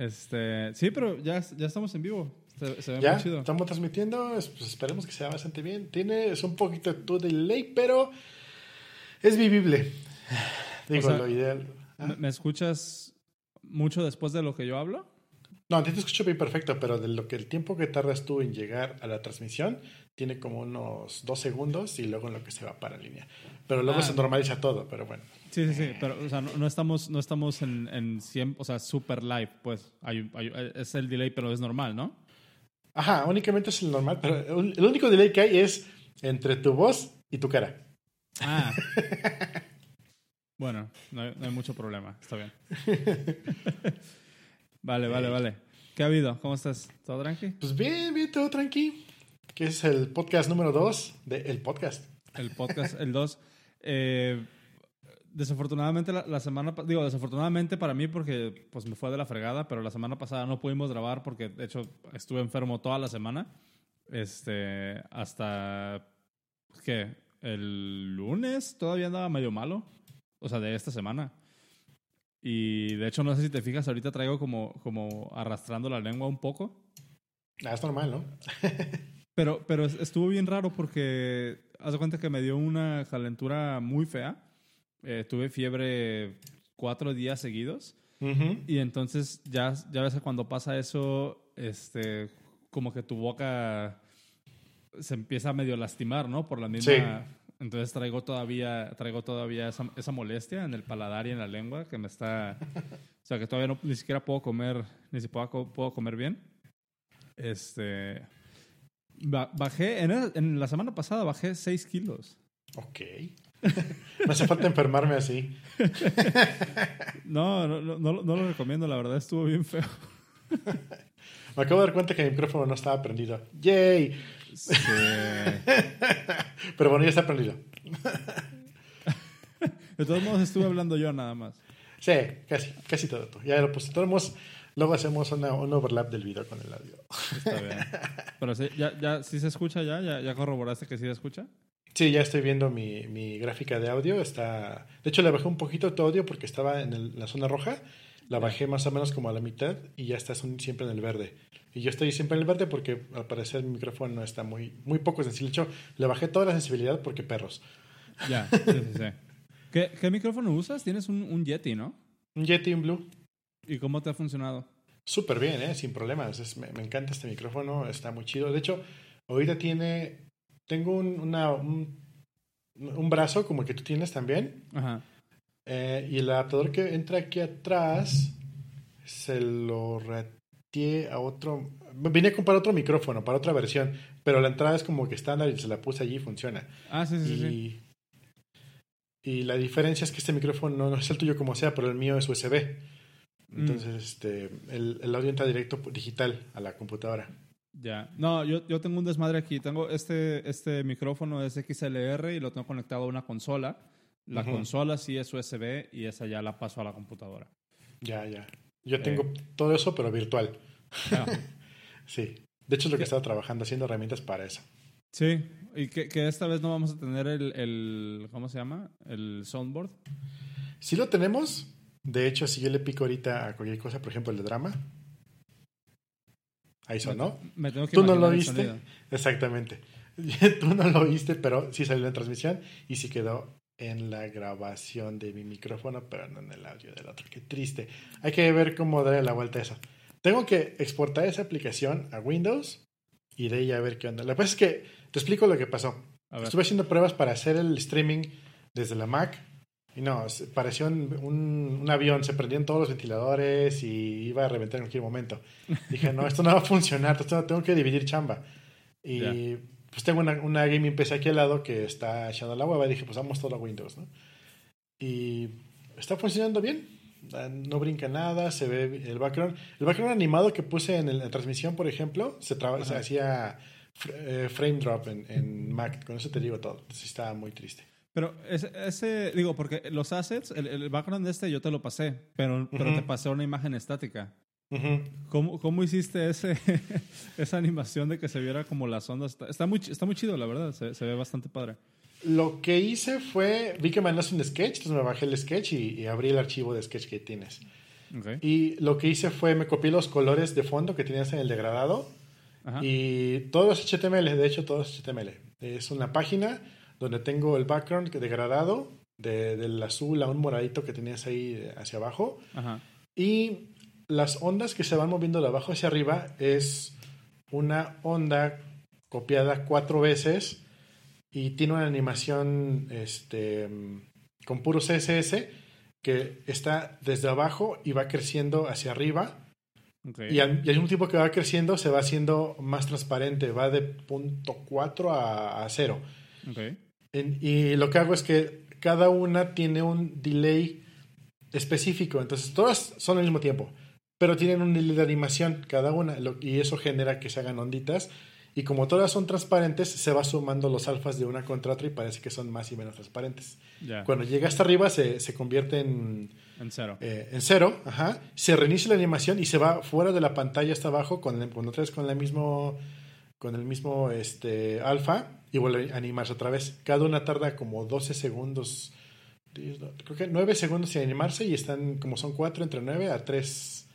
Este, sí, pero ya, ya estamos en vivo. Se, se ve Ya, muy chido. estamos transmitiendo, es- pues esperemos que sea bastante bien. Tiene es un poquito de delay, pero es vivible. Digo, sea, lo ideal. Ah. ¿Me, me escuchas mucho después de lo que yo hablo? No, a ti te escucho bien perfecto, pero de lo que el tiempo que tardas tú en llegar a la transmisión tiene como unos dos segundos y luego en lo que se va para línea. Pero luego Ah. se normaliza todo, pero bueno. Sí, sí, sí, pero o sea, no, no estamos, no estamos en, en 100, o sea, super live, pues. Hay, es el delay, pero es normal, ¿no? Ajá, únicamente es el normal, pero el el único delay que hay es entre tu voz y tu cara. Ah. bueno, no hay, no hay mucho problema, está bien. vale, vale, vale. ¿Qué ha habido? ¿Cómo estás? ¿Todo tranqui? Pues bien, bien, todo tranqui. Que es el podcast número dos de El Podcast. El podcast, el 2. Eh, desafortunadamente la, la semana, digo, desafortunadamente para mí porque pues me fue de la fregada, pero la semana pasada no pudimos grabar porque de hecho estuve enfermo toda la semana. Este, hasta que el lunes todavía andaba medio malo, o sea, de esta semana. Y de hecho no sé si te fijas, ahorita traigo como como arrastrando la lengua un poco. Ah, es normal, ¿no? Pero, pero es- estuvo bien raro porque haz de cuenta que me dio una calentura muy fea. Eh, tuve fiebre cuatro días seguidos. Ujú. Y entonces ya, ya ves que cuando pasa eso, este, como que tu boca se empieza a medio lastimar, ¿no? Por la misma... Sí. Entonces traigo todavía, traigo todavía esa, esa molestia en el paladar y en la lengua que me está... O sea, que todavía no, ni siquiera puedo comer, ni siquiera co- puedo comer bien. Este... ba- Bajé, en, el- en la semana pasada bajé 6 kilos. Ok. Me hace falta enfermarme así. No, no, no, no, lo- no recomiendo, la verdad estuvo bien feo. Me acabo de dar cuenta que mi micrófono no estaba prendido. ¡Yay! Sí. Pero bueno, ya está prendido. De todos modos estuve hablando yo nada más. Sí, casi, casi todo. Ya lo puse. De todos luego hacemos una- un overlap del video con el audio. Está bien. Pero sí, ya, ya, ¿sí se escucha ya? ¿Ya, ya corroboraste que sí se escucha? Sí, ya estoy viendo mi, mi gráfica de audio. Está, de hecho, le bajé un poquito tu audio porque estaba en el- la zona roja. La bajé más o menos como a la mitad y ya está siempre en el verde. Y yo estoy siempre en el verde porque al parecer mi micrófono no está muy, muy poco sensible. De hecho, le bajé toda la sensibilidad porque perros. Ya, sí, sí, sí. ¿Qué, qué micrófono usas? Tienes un, un Yeti, ¿no? Un Yeti en Blue. ¿Y cómo te ha funcionado? Súper bien, ¿eh? sin problemas. Es- me, me encanta este micrófono, está muy chido. De hecho, ahorita tiene. Tengo un, una, un, un brazo como el que tú tienes también. Ajá. eh, y el adaptador que entra aquí atrás se lo ratié a otro. Vine a comprar otro micrófono para otra versión, pero la entrada es como que estándar y se la puse allí y funciona. Ah, sí, sí, y, sí. y la diferencia es que este micrófono no es el tuyo como sea, pero el mío es USB. Mm. Entonces, este, el, el audio entra directo digital a la computadora. Ya. No, yo, yo tengo un desmadre aquí. Tengo este, este micrófono es XLR y lo tengo conectado a una consola. La consola sí es USB y esa ya la paso a la computadora. Ya, ya. Yo tengo todo eso, pero virtual. Ah, Sí. De hecho, es lo que ¿Qué? estaba trabajando, haciendo herramientas para eso. sí. Y que, que esta vez no vamos a tener el, el. ¿Cómo se llama? El soundboard. Sí lo tenemos. De hecho, si yo le pico ahorita a cualquier cosa, por ejemplo, el de drama. Ahí sonó. Me Tú no lo viste. Exactamente. Tú no lo viste, pero sí salió en transmisión y sí quedó en la grabación de mi micrófono, pero no en el audio del otro. Qué triste. Hay que ver cómo darle la vuelta a eso. Tengo que exportar esa aplicación a Windows y de ahí a ver qué onda. Lo que pasa es que te explico lo que pasó. Estuve haciendo pruebas para hacer el streaming desde la Mac y no, pareció un, un- un avión, se prendían todos los ventiladores y iba a reventar en cualquier momento. Dije, no, esto no va a funcionar, esto tengo que dividir chamba. Y Ya. pues tengo una, una gaming PC aquí al lado que está echando la hueva y dije, pues vamos todo a Windows, ¿no? Y está funcionando bien. No brinca nada, se ve el background. El background animado que puse en el- la transmisión, por ejemplo, se, traba- se hacía fr- eh, frame drop en, en Mac. Con eso te digo todo. Entonces estaba muy triste. Pero ese, ese- digo, porque los assets, el, el background de este yo te lo pasé, pero, pero Ujú. te pasé una imagen estática. Ujú. ¿Cómo, cómo hiciste ese, esa animación de que se viera como las ondas? Está, está muy, está muy chido, la verdad. Se, se ve bastante padre. Lo que hice fue, vi que mandaste un sketch, entonces me bajé el sketch y, y abrí el archivo de sketch que tienes. Ok. Y lo que hice fue me copié los colores de fondo que tenías en el degradado Ajá. y todos HTML, de hecho todos HTML. Es una página donde tengo el background degradado de- del azul a un moradito que tenías ahí hacia abajo Ajá. y las ondas que se van moviendo de abajo hacia arriba es una onda copiada cuatro veces y tiene una animación este, con puro CSS que está desde abajo y va creciendo hacia arriba y al, y al mismo tiempo que va creciendo se va haciendo más transparente, va de punto 4 a, a 0. Ok. En- y lo que hago es que cada una tiene un delay específico. Entonces, todas son al mismo tiempo, pero tienen un delay de animación cada una. lo- y eso genera que se hagan onditas. Y como todas son transparentes, se va sumando los alfas de una contra otra y parece que son más y menos transparentes. Cuando llega hasta arriba, se, se convierte en, En cero. eh, en cero. Ajá. Se reinicia la animación y se va fuera de la pantalla hasta abajo con, con otra vez con la mismo con el mismo este, alfa y vuelve a animarse otra vez. Cada una tarda como 12 segundos, 10, no, creo que 9 segundos en animarse y están como son 4 entre 9 a 3,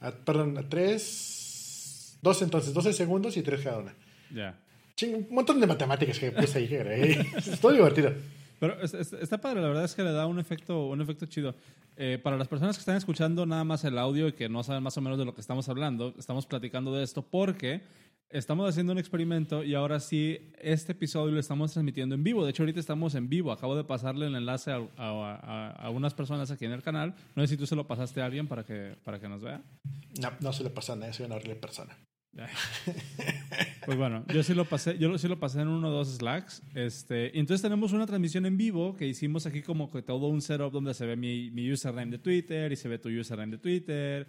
a, perdón, a 3, 12 entonces, 12 segundos y 3 cada una. Ya. Ching, un montón de matemáticas que puse ahí, que agregué. Es todo divertido. Pero es- es- está padre, la verdad es que le da un efecto, un efecto chido. Eh, para las personas que están escuchando nada más el audio y que no saben más o menos de lo que estamos hablando, estamos platicando de esto porque estamos haciendo un experimento y ahora sí, este episodio lo estamos transmitiendo en vivo. De hecho, ahorita estamos en vivo. Acabo de pasarle el enlace a, a- a- a unas personas aquí en el canal. No sé si tú se lo pasaste a alguien para que, para que nos vea. No, no se le pasa nada, soy una horrible persona. Pues bueno, yo sí lo pasé, yo lo- sí lo pasé en uno o dos Slacks. Este, y entonces tenemos una transmisión en vivo que hicimos aquí como que todo un setup donde se ve mi, mi username de Twitter y se ve tu username de Twitter.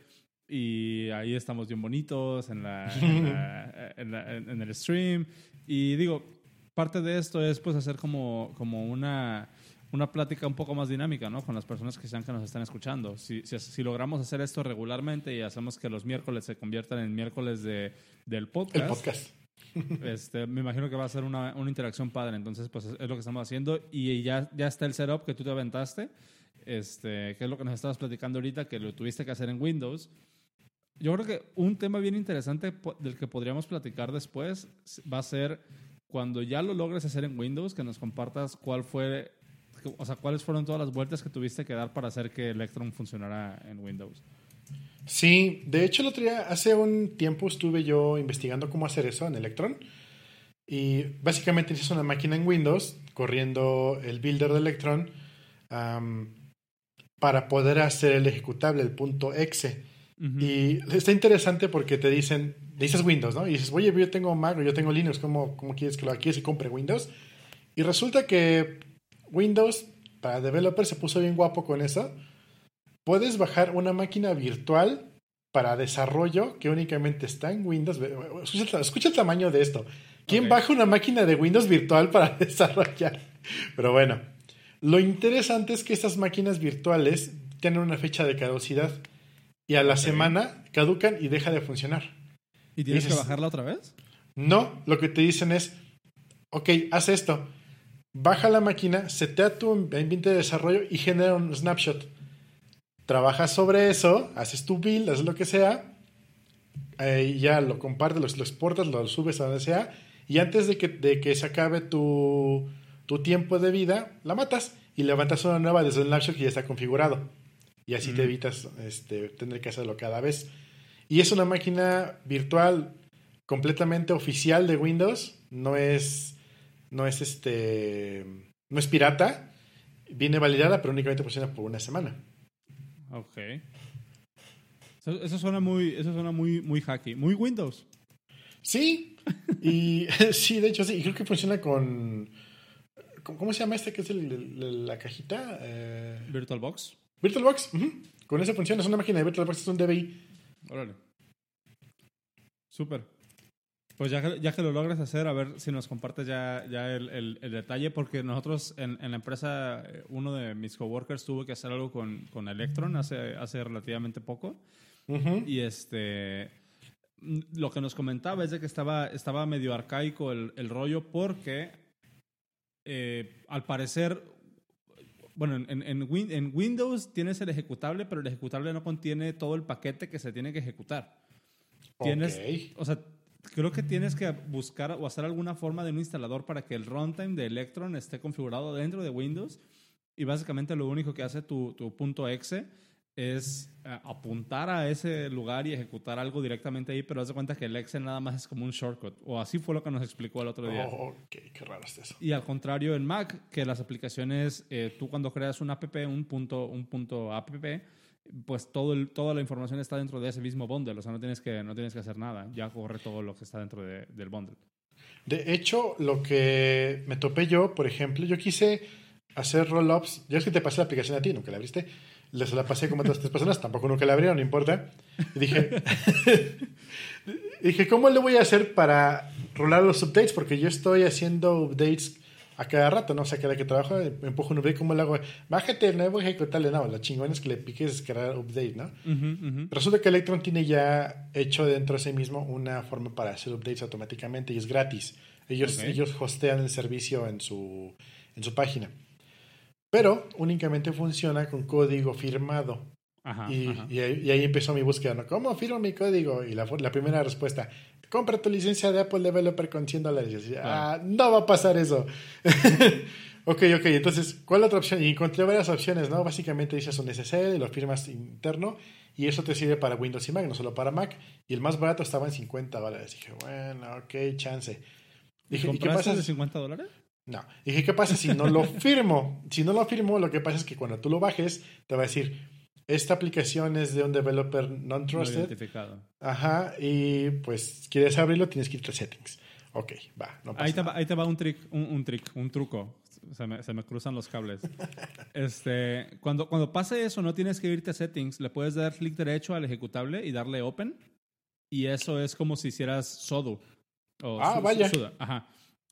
Y ahí estamos bien bonitos en, la, en, la- en la- en- el stream. Y digo, parte de esto es pues hacer como, como una, una plática un poco más dinámica, ¿no? Con las personas que sean que nos están escuchando. Si, si, si logramos hacer esto regularmente y hacemos que los miércoles se conviertan en miércoles de, del podcast, El podcast. este, me imagino que va a ser una, una interacción padre. Entonces, pues es, es lo que estamos haciendo. Y ya, ya está el setup que tú te aventaste, este, que es lo que nos estabas platicando ahorita, que lo tuviste que hacer en Windows. Yo creo que un tema bien interesante del que podríamos platicar después va a ser cuando ya lo logres hacer en Windows, que nos compartas cuál fue, o sea, cuáles fueron todas las vueltas que tuviste que dar para hacer que Electron funcionara en Windows. Sí, de hecho el otro hace un tiempo estuve yo investigando cómo hacer eso en Electron. Y básicamente es una máquina en Windows corriendo el builder de Electron para poder hacer el ejecutable, el punto .exe. Y está interesante porque te dicen, dices Windows, ¿no? Y dices, oye, yo tengo Mac o yo tengo Linux, ¿cómo, cómo quieres que lo aquí se compre Windows? Y resulta que Windows para developers se puso bien guapo con eso. Puedes bajar una máquina virtual para desarrollo que únicamente está en Windows. Escucha, el- escucha el tamaño de esto. ¿Quién baja una máquina de Windows virtual para desarrollar? Pero bueno, lo interesante es que estas máquinas virtuales tienen una fecha de caducidad y a la semana caducan y deja de funcionar. ¿Y tienes que dices- bajarla otra vez? No, lo que te dicen es, ok, haz esto. Baja la máquina, setea tu ambiente de desarrollo y genera un snapshot. Trabajas sobre eso, haces tu build, haces lo que sea, eh, y ya lo compartes, lo, lo exportas, lo subes a donde sea, y antes de que, de que se acabe tu, tu tiempo de vida, la matas y levantas una nueva desde el snapshot que ya está configurado. Y así te evitas este, tener que hacerlo cada vez. Y es una máquina virtual completamente oficial de Windows. No es, no es este, no es pirata. Viene validada, pero únicamente funciona por una semana. Ok. Eso, eso suena muy, eso suena muy, muy hacky, muy Windows. Sí, y sí, de hecho sí. Y creo que funciona con, con- ¿cómo se llama este que es el- el- la cajita? Eh, VirtualBox. VirtualBox. Con eso funciona. Es una máquina de VirtualBox, es un DBI. Órale. Súper. Pues ya que, ya que lo logres hacer, a ver si nos compartes ya, ya el, el- el detalle, porque nosotros en, en la empresa, eh, uno de mis coworkers tuvo que hacer algo con, con Electron hace, hace relativamente poco. Y este lo que nos comentaba es de que estaba, estaba medio arcaico el, el rollo porque eh, al parecer bueno, en, en, en, Windows tienes el ejecutable, pero el ejecutable no contiene todo el paquete que se tiene que ejecutar. Tienes, o sea, creo que tienes que buscar o hacer alguna forma de un instalador para que el runtime de Electron esté configurado dentro de Windows. Y básicamente lo único que hace tu, tu punto .exe es eh, apuntar a ese lugar y ejecutar algo directamente ahí, pero haz de cuenta que el Excel nada más es como un shortcut. O así fue lo que nos explicó el otro día. Oh, ok, qué raro es eso. Y al contrario en Mac, que las aplicaciones, eh, tú cuando creas un app, un punto, un punto app, pues todo el, toda la información está dentro de ese mismo bundle. O sea, no tienes que, no tienes que hacer nada. Ya corre todo lo que está dentro del bundle. De hecho, lo que me topé yo, por ejemplo, yo quise hacer roll-ups. Ya es que te pasé la aplicación a ti, nunca la abriste les la pasé como a otras tres personas, tampoco nunca la abrieron, no importa. Y dije, dije, ¿cómo le voy a hacer para rolar los updates? Porque yo estoy haciendo updates a cada rato, ¿no? O sea, cada que trabajo, me empujo un update, ¿cómo le hago? Bájate el nuevo ejecutable, no, la chingón es que le piques descargar update, ¿no? Resulta que Electron tiene ya hecho dentro de sí mismo una forma para hacer updates automáticamente y es gratis. Ellos, ellos hostean el servicio en su, en su página. Pero únicamente funciona con código firmado. y, y, ahí, empezó mi búsqueda, ¿no? ¿Cómo firmo mi código? Y la, la primera respuesta, compra tu licencia de Apple Developer con 100 dólares. ah, no va a pasar eso. ok, ok, entonces, ¿cuál otra opción? Y encontré varias opciones, ¿no? Básicamente dices un SSL, lo firmas interno y eso te sirve para Windows y Mac, no solo para Mac. Y el más barato estaba en 50 dólares. Dije, bueno, ok, chance. Dije, ¿Y qué pasa? de 50 dólares? No. Dije, ¿qué pasa si no lo firmo? Si no lo firmo, lo que pasa es que cuando tú lo bajes, te va a decir, esta aplicación es de un developer non-trusted. identificado. Ajá, y pues quieres abrirlo, tienes que ir a settings. Ok, va, no pasa ahí, te va, ahí te va un trick, un, un trick, un truco. Se me, se me, cruzan los cables. este, cuando, cuando pase eso, no tienes que irte a settings. Le puedes dar clic derecho al ejecutable y darle open. Y eso es como si hicieras sudo. ah, vaya. Ajá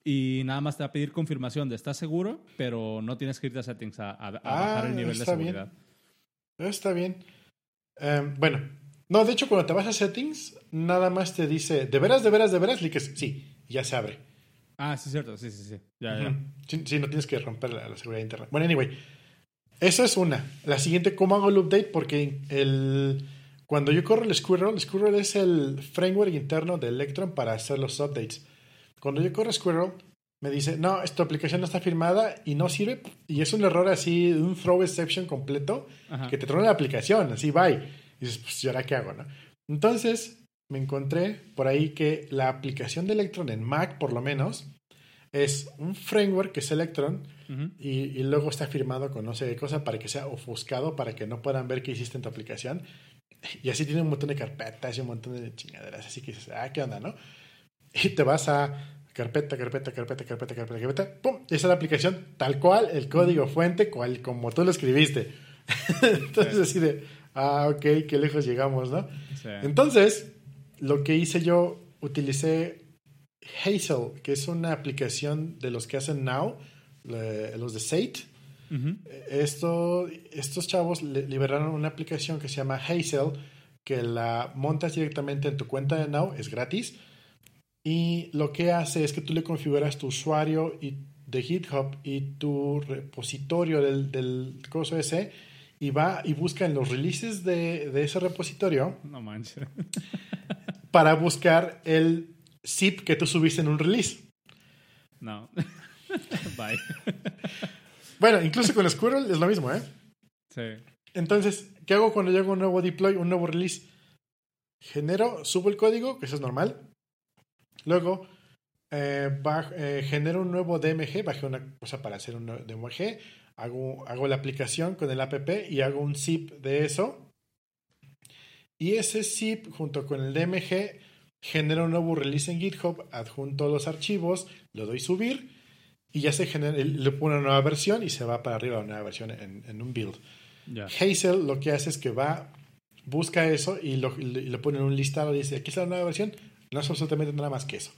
y nada más te va a pedir confirmación de estás seguro, pero no tienes que irte a settings a, a, bajar el ah, nivel de seguridad. Está bien. Em, bueno, no, de hecho, cuando te vas a settings, nada más te dice, ¿de veras, de veras, de veras? Cliques, sí, ya se abre. Ah, sí, cierto, sí, sí, sí. Ya, ya. Sí, no tienes que romper la, seguridad interna. Bueno, anyway, eso es una. La siguiente, ¿cómo hago el update? Porque el, cuando yo corro el Squirrel, Squirrel es el framework interno de Electron para hacer los updates. Cuando yo corro Squirrel, me dice, no, esta aplicación no está firmada y no sirve. Y es un error así, un throw exception completo, que te trona la aplicación, así, bye. Y dices, pues, ¿y ahora qué hago? No? Entonces, me encontré por ahí que la aplicación de Electron en Mac, por lo menos, es un framework que es Electron y, luego está firmado con no sé qué cosa para que sea ofuscado, para que no puedan ver qué hiciste en tu aplicación. Y así tiene un montón de carpetas y un montón de chingaderas. Así que dices, ah, ¿qué onda, no? y te vas a carpeta, carpeta, carpeta, carpeta, carpeta, carpeta, ¡pum! Esa es la aplicación tal cual, el código fuente, cual como tú lo escribiste. Entonces, así de, ah, ok, qué lejos llegamos, ¿no? Entonces, lo que hice yo, utilicé Hazel, que es una aplicación de los que hacen Now, los de Sate. Esto, estos chavos liberaron una aplicación que se llama Hazel, que la montas directamente en tu cuenta de Now, es gratis y lo que hace es que tú le configuras tu usuario y, de GitHub y tu repositorio del, del coso ese y va y busca en los releases de, de ese repositorio. No manches. para buscar el zip que tú subiste en un release. No. Bye. bueno, incluso con Squirrel es lo mismo, ¿eh? Sí. Entonces, ¿qué hago cuando llego un nuevo deploy, un nuevo release? Genero, subo el código, que eso es normal. Luego, eh, eh, genero un nuevo DMG, bajé una cosa para hacer un DMG, hago, hago la aplicación con el app y hago un zip de eso. Y ese zip junto con el DMG genera un nuevo release en GitHub, adjunto los archivos, lo doy subir y ya se genera, le pone una nueva versión y se va para arriba una nueva versión en, un build. Hazel lo que hace es que va, busca eso y lo, y pone en un listado, dice, aquí está la nueva versión, no es absolutamente nada más que eso.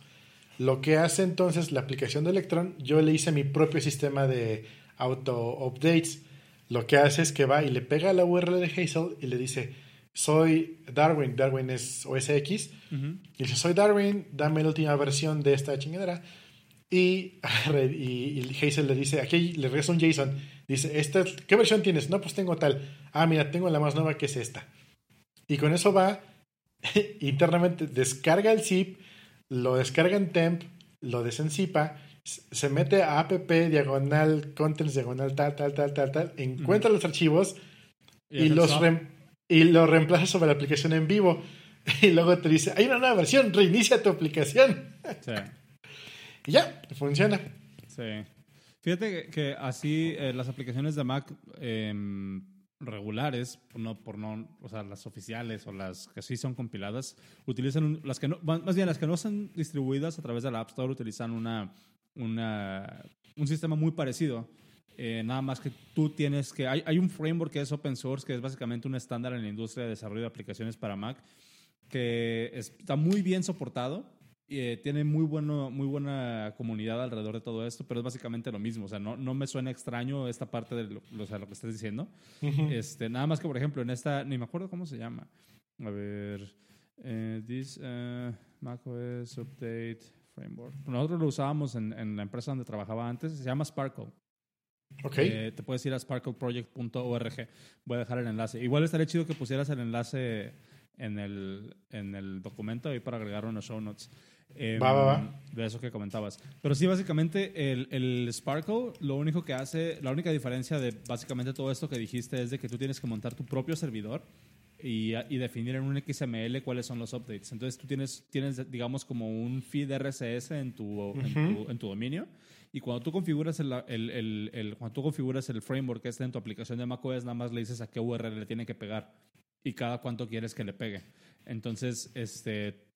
Lo que hace entonces la aplicación de Electron, yo le hice mi propio sistema de auto-updates. Lo que hace es que va y le pega la URL de Hazel y le dice, soy Darwin, Darwin es OSX, y dice, soy Darwin, dame la última versión de esta chingadera. Y, y, y Hazel le dice, aquí le regresa un Jason, dice, ¿Esta, ¿qué versión tienes? No, pues tengo tal. Ah, mira, tengo la más nueva que es esta. Y con eso va, internamente descarga el zip, lo descarga en temp, lo desenzipa, se mete a app diagonal contents diagonal tal, tal, tal, tal, tal, encuentra los archivos y, los y lo reemplaza sobre la aplicación en vivo. Y luego te dice, hay una nueva versión, reinicia tu aplicación. Sí. y ya, funciona. Sí. Fíjate que, así eh, las aplicaciones de Mac em, regulares, no, por no, o sea, las oficiales o las que sí son compiladas, utilizan las que no, más bien las que no son distribuidas a través de la App Store utilizan una, una un sistema muy parecido. Eh, nada más que tú tienes que hay, hay un framework que es open source que es básicamente un estándar en la industria de desarrollo de aplicaciones para Mac que está muy bien soportado eh, tiene muy, bueno, muy buena comunidad alrededor de todo esto, pero es básicamente lo mismo. O sea, no, no me suena extraño esta parte de lo, o sea, lo que estás diciendo. este, nada más que, por ejemplo, en esta, ni me acuerdo cómo se llama. A ver, eh, this uh, macOS Update Framework. Nosotros lo usábamos en, en, la empresa donde trabajaba antes, se llama Sparkle. Okay. Eh, te puedes ir a sparkleproject.org. Voy a dejar el enlace. Igual estaría chido que pusieras el enlace en el, en el documento ahí para agregarlo en los show notes. Em, va, va, va. De eso que comentabas. Pero sí, básicamente, el, el, Sparkle, lo único que hace, la única diferencia de básicamente todo esto que dijiste es de que tú tienes que montar tu propio servidor y, y definir en un XML cuáles son los updates. Entonces, tú tienes, tienes digamos, como un feed RSS en tu, en, tu en tu, dominio. Y cuando tú configuras el, el, el, cuando tú configuras el framework que está en tu aplicación de macOS, nada más le dices a qué URL le tiene que pegar y cada cuánto quieres que le pegue. Entonces, este,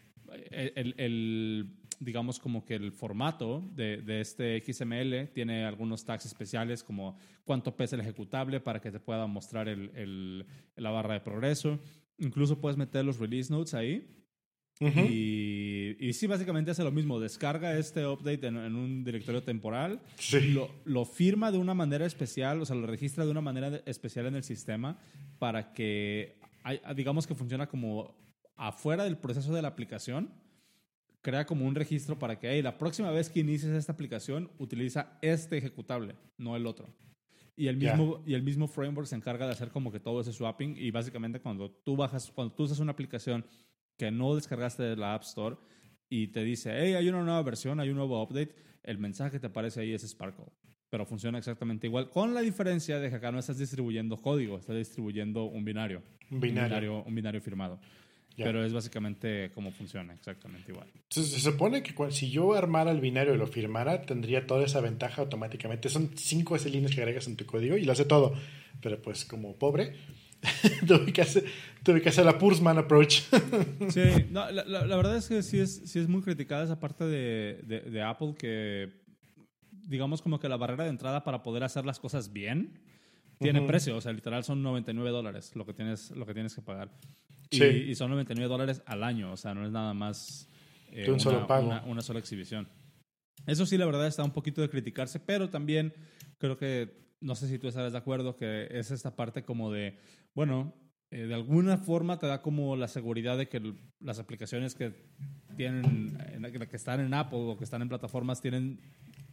el, digamos como que el formato de, de, este XML tiene algunos tags especiales como cuánto pesa el ejecutable para que te pueda mostrar el, la barra de progreso. Incluso puedes meter los release notes ahí. y, y, sí, básicamente hace lo mismo. Descarga este update en, un directorio temporal. Lo, lo, firma de una manera especial, o sea, lo registra de una manera especial en el sistema para que, digamos que funciona como afuera del proceso de la aplicación, crea como un registro para que la próxima vez que inicies esta aplicación, utiliza este ejecutable, no el otro. Y el, mismo, y el mismo framework se encarga de hacer como que todo ese swapping y básicamente cuando tú bajas, cuando tú usas una aplicación que no descargaste de la App Store y te dice, hey, hay una nueva versión, hay un nuevo update, el mensaje que te aparece ahí es Sparkle. Pero funciona exactamente igual, con la diferencia de que acá no estás distribuyendo código, estás distribuyendo un binario. Un binario. Un binario, firmado. Pero es básicamente cómo funciona, exactamente igual. Se, supone que si yo armara el binario y lo firmara, tendría toda esa ventaja automáticamente. Son cinco líneas que agregas en tu código y lo hace todo. Pero pues como pobre, tuve, que hacer, tuve que hacer la Pursman approach. sí, no, la, la, verdad es que sí es, sí es muy criticada esa parte de, de, de Apple que digamos como que la barrera de entrada para poder hacer las cosas bien tiene precio, o sea, literal son 99 dólares lo que tienes, lo que, tienes que pagar. Y, y, son 99 dólares al año, o sea, no es nada más eh, un una, solo pago. Una, sola exhibición. Eso sí, la verdad está un poquito de criticarse, pero también creo que, no sé si tú estarás de acuerdo, que es esta parte como de, bueno, eh, de alguna forma te da como la seguridad de que las aplicaciones que tienen, que están en Apple o que están en plataformas tienen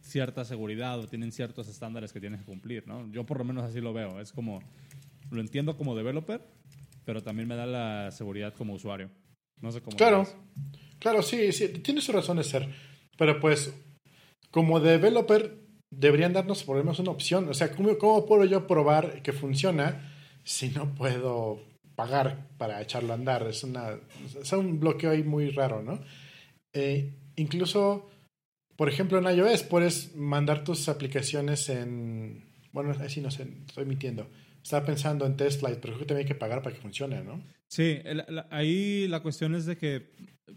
cierta seguridad o tienen ciertos estándares que tienes que cumplir, ¿no? Yo por lo menos así lo veo. Es como, lo entiendo como developer, pero también me da la seguridad como usuario. No sé cómo. Claro, claro, sí, sí, tiene su razón de ser. Pero pues, como developer, deberían darnos por lo menos una opción. O sea, ¿cómo, cómo puedo yo probar que funciona si no puedo pagar para echarlo a andar? Es, una, es un bloqueo ahí muy raro, ¿no? Eh, incluso por ejemplo, en iOS puedes mandar tus aplicaciones en. Bueno, así no sé, estoy mintiendo. Estaba pensando en TestFlight, pero creo que también hay que pagar para que funcione, ¿no? Sí, ahí la cuestión es de que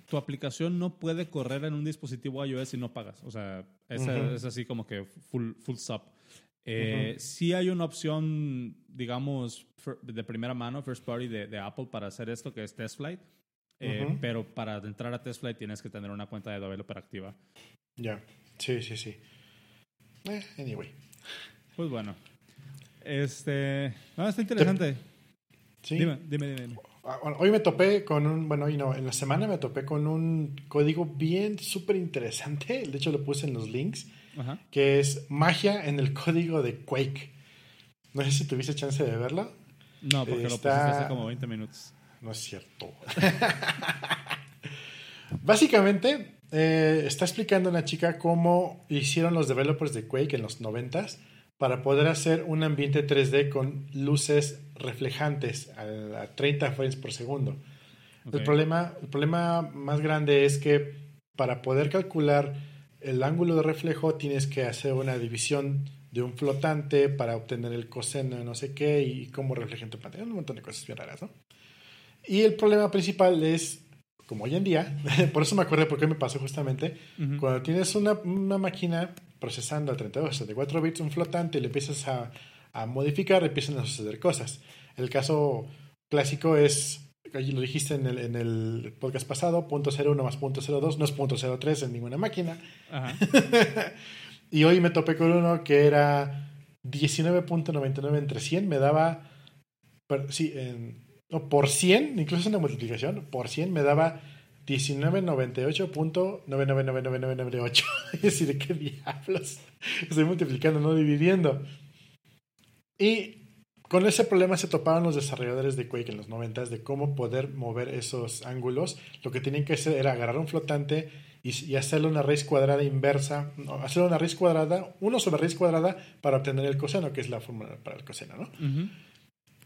tu aplicación no puede correr en un dispositivo iOS si no pagas. O sea, es, es así como que full, full stop. Eh, Sí hay una opción, digamos, de primera mano, first party de, de Apple para hacer esto, que es TestFlight. Eh, pero para entrar a TestFlight tienes que tener una cuenta de developer activa. Ya, sí, sí, sí. Eh, anyway. Pues bueno. Este. No, está interesante. Sí. Dime, dime, dime. Ah, hoy me topé con un, bueno, hoy no, en la semana me topé con un código bien súper interesante, de hecho lo puse en los links, Ajá. que es magia en el código de Quake. No sé si tuviste chance de verlo. No, porque lo Está- pusiste hace como 20 minutos. No es cierto. Básicamente, eh, está explicando una chica cómo hicieron los developers de Quake en los 90s para poder hacer un ambiente 3D con luces reflejantes a, a 30 frames por segundo. El, problema, el problema más grande es que para poder calcular el ángulo de reflejo tienes que hacer una división de un flotante para obtener el coseno de no sé qué y cómo refleja en tu pantalla. Un montón de cosas bien raras, ¿no? Y el problema principal es, como hoy en día, por eso me acuerdo por qué me pasó justamente, Ujú. cuando tienes una, una máquina procesando a 32, 64 bits un flotante y le empiezas a, a modificar, empiezan a suceder cosas. El caso clásico es, allí lo dijiste en el, en el podcast pasado, punto .01 más punto .02 no es punto .03 en ninguna máquina. Ajá. Y hoy me topé con uno que era 19.99 entre 100, me daba, sí, en- no, por 100, incluso en la multiplicación, por 100 me daba 1998.999998. Es decir, ¿de qué diablos? Estoy multiplicando, no dividiendo. Y con ese problema se toparon los desarrolladores de Quake en los 90 de cómo poder mover esos ángulos. Lo que tenían que hacer era agarrar un flotante y, y hacerle una raíz cuadrada inversa, no, hacerle una raíz cuadrada, uno sobre raíz cuadrada para obtener el coseno, que es la fórmula para el coseno, ¿no? Ujú.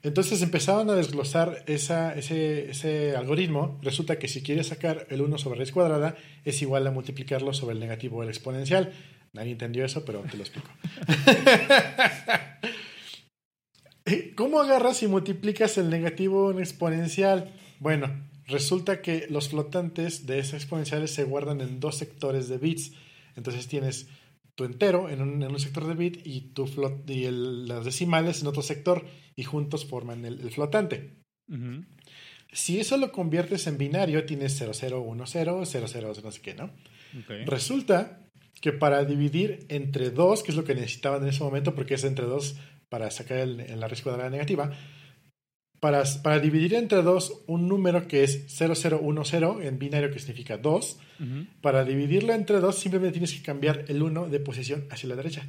Entonces empezaron a desglosar ese, ese algoritmo. Resulta que si quieres sacar el 1 sobre raíz cuadrada, es igual a multiplicarlo sobre el negativo del exponencial. Nadie entendió eso, pero te lo explico. ¿Cómo agarras y multiplicas el negativo en exponencial? Bueno, resulta que los flotantes de esas exponenciales se guardan en dos sectores de bits. Entonces tienes tu entero en un, en un sector de bit y, tu flot y el- las decimales en otro sector y juntos forman el, el flotante. Si eso lo conviertes en binario, tienes 0010, 00, no sé qué, ¿no? Resulta que para dividir entre 2, que es lo que necesitaban en ese momento, porque es entre 2 para sacar el, en la raíz cuadrada negativa, para, para dividir entre 2 un número que es 0010 en binario, que significa 2, Ujú. para dividirlo entre 2 simplemente tienes que cambiar el 1 de posición hacia la derecha.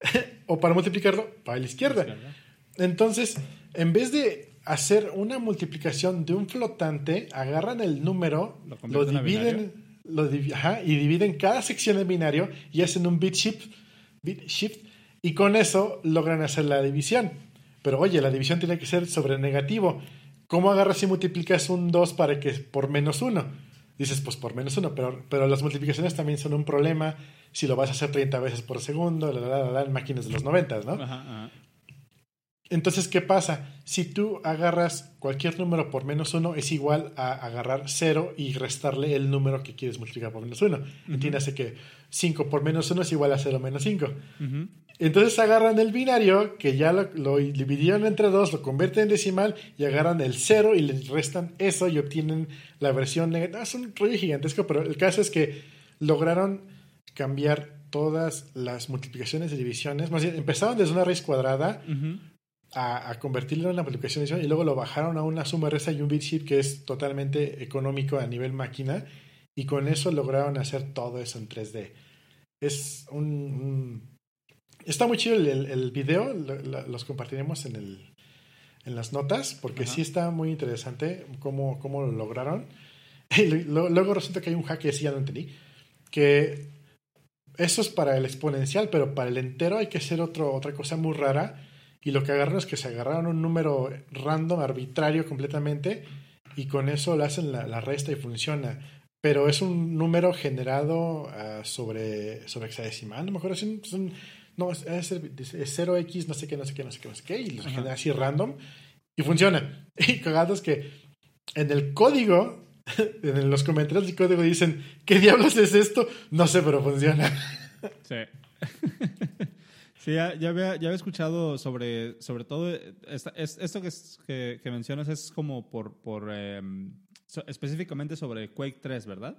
O para multiplicarlo, para la izquierda. Izquierda. Entonces, en vez de hacer una multiplicación de un flotante, agarran el número, Lo dividen, lo divi- ajá, y dividen cada sección en binario y hacen un bit shift, bit shift, y con eso logran hacer la división. Pero oye, la división tiene que ser sobre negativo. ¿Cómo agarras y multiplicas un 2 para que por menos 1? Dices, pues por menos 1, pero, pero las multiplicaciones también son un problema si lo vas a hacer 30 veces por segundo, la, la, la, la, en máquinas de los 90, ¿no? Ajá, ajá. Entonces, ¿qué pasa? Si tú agarras cualquier número por menos uno, es igual a agarrar cero y restarle el número que quieres multiplicar por menos uno. Entiéndase que 5 por menos uno es igual a 0 menos 5. Ujú. Entonces agarran el binario, que ya lo, lo dividieron entre dos, lo convierten en decimal y agarran el cero y le restan eso y obtienen la versión negativa. Es un rollo gigantesco, pero el caso es que lograron cambiar todas las multiplicaciones y divisiones. Más bien, empezaron desde una raíz cuadrada. A, a convertirlo en una multiplicación y luego lo bajaron a una suma resta y un bit sheet que es totalmente económico a nivel máquina y con eso lograron hacer todo eso en 3D. Es un... un- Está muy chido el, el- el video, lo- lo- los compartiremos en, el, en las notas porque Ajá. sí está muy interesante cómo, cómo lo lograron. Y lo- luego resulta que hay un hack que sí ya no entendí, que eso es para el exponencial, pero para el entero hay que hacer otro, otra cosa muy rara. Y lo que agarraron es que se agarraron un número random, arbitrario completamente, y con eso le hacen la, la resta y funciona. Pero es un número generado ah, sobre, sobre hexadecimal, no me acuerdo, es un, es un- no, es, es, es 0x, no sé qué, no sé qué, no sé qué, no sé qué, y lo Ajá. genera así random, y funciona. Y cagado es que en el código, en los comentarios del código dicen, ¿qué diablos es esto? No sé, pero funciona. Sí. sí, ya, ya, había, ya había escuchado sobre, sobre todo, eh, esta- es- esto que, es- que, que mencionas es como por, por em, so- específicamente sobre Quake 3, ¿verdad?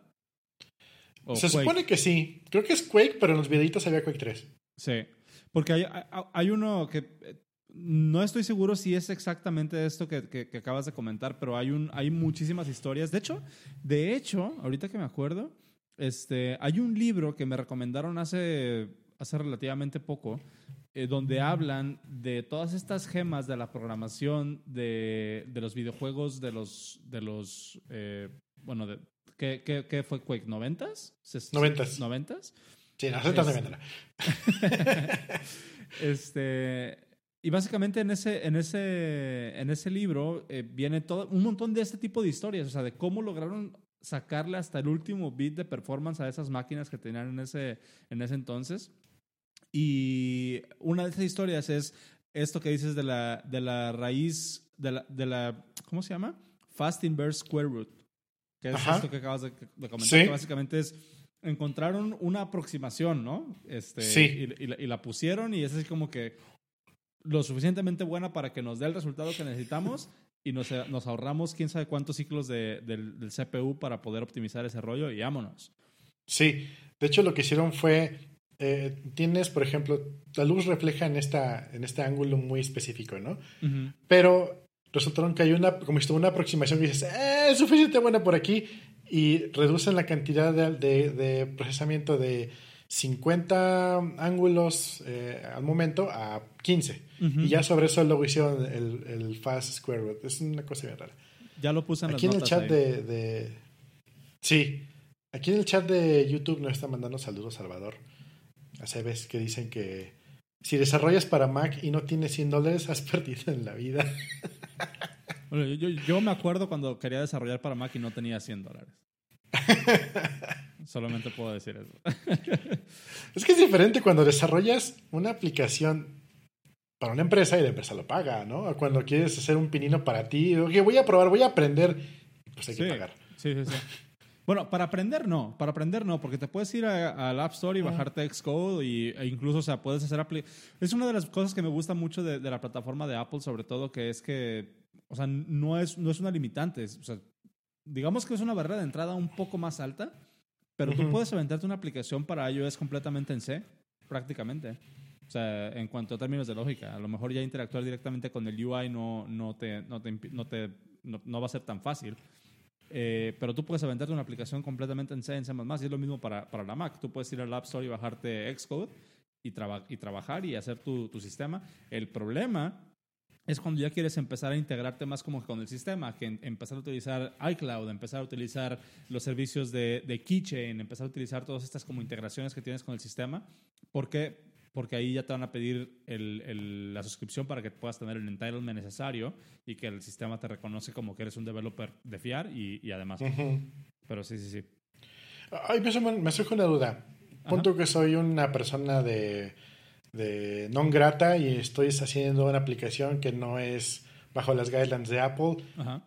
O Se Quake. supone que sí. Creo que es Quake, pero en los videitos había Quake 3. Sí, porque hay, hay- hay uno que eh, no estoy seguro si es exactamente esto que, que- que acabas de comentar, pero hay, un, hay muchísimas historias. De hecho, de hecho, ahorita que me acuerdo, este, hay un libro que me recomendaron hace, hace relativamente poco, eh, donde hablan de todas estas gemas de la programación de, de los videojuegos de los, de los eh, bueno, de, ¿qué, qué, qué fue Quake? ¿90s? ¿Ses- Noventas. ¿90s? Sí, no, Z Es- de vendrá. Este, y básicamente en ese, en ese, en ese libro eh, viene todo, un montón de este tipo de historias, o sea, de cómo lograron sacarle hasta el último bit de performance a esas máquinas que tenían en ese, en ese entonces. Y una de esas historias es esto que dices de la, de la raíz, de la, de la, ¿cómo se llama? Fast inverse square root. Que es Ajá. esto que acabas de, de comentar, Sí. que básicamente es encontraron una aproximación, ¿no? Este, Sí. y, y la, y la pusieron y es así como que lo suficientemente buena para que nos dé el resultado que necesitamos y nos, nos ahorramos quién sabe cuántos ciclos de- del, del CPU para poder optimizar ese rollo y vámonos. Sí, de hecho lo que hicieron fue, eh, tienes, por ejemplo, la luz refleja en, esta, en este ángulo muy específico, ¿no? Pero resultaron que hay una, como si una aproximación que dices, eh, es suficiente buena por aquí, y reducen la cantidad de, de- de procesamiento de 50 ángulos eh, al momento a 15. Ujú. Y ya sobre eso luego hicieron el, el fast square root. Es una cosa bien rara. Ya lo puse en Aquí en el chat de, de- Sí, aquí en el chat de YouTube nos está mandando saludos Salvador. A Cebes que dicen que si desarrollas para Mac y no tienes 100 dólares, has perdido en la vida. Bueno, yo, me acuerdo cuando quería desarrollar para Mac y no tenía 100 dólares. Solamente puedo decir eso. Es que es diferente cuando desarrollas una aplicación para una empresa y la empresa lo paga, ¿no? O cuando quieres hacer un pinino para ti, oye, voy a probar, voy a aprender, pues hay que pagar. Sí, sí, sí. Bueno, para aprender no, para aprender no, porque te puedes ir al App Store y bajarte Xcode y, e incluso, o sea, puedes hacer... apli- Es una de las cosas que me gusta mucho de, de la plataforma de Apple, sobre todo, que es que, o sea, no es, no es una limitante. es- O sea, digamos que es una barrera de entrada un poco más alta, pero tú Ujú. puedes aventarte una aplicación para iOS completamente en C, prácticamente. O sea, en cuanto a términos de lógica, a lo mejor ya interactuar directamente con el UI no, no, te, no, te, no, te, no, no va a ser tan fácil. Eh, pero tú puedes aventarte una aplicación completamente en C, en C++, y es lo mismo para, para la Mac. Tú puedes ir al App Store y bajarte Xcode y, traba- y trabajar y hacer tu, tu sistema. El problema es cuando ya quieres empezar a integrarte más como con el sistema, que empezar a utilizar iCloud, empezar a utilizar los servicios de, de Keychain, empezar a utilizar todas estas como integraciones que tienes con el sistema, porque porque ahí ya te van a pedir el- el- la suscripción para que puedas tener el entitlement necesario y que el sistema te reconoce como que eres un developer de fiar y, y además. Pero sí, sí, sí. Ay, me, surge- me surge una duda. Punto que soy una persona de, de non grata y estoy haciendo una aplicación que no es bajo las guidelines de Apple. Ajá.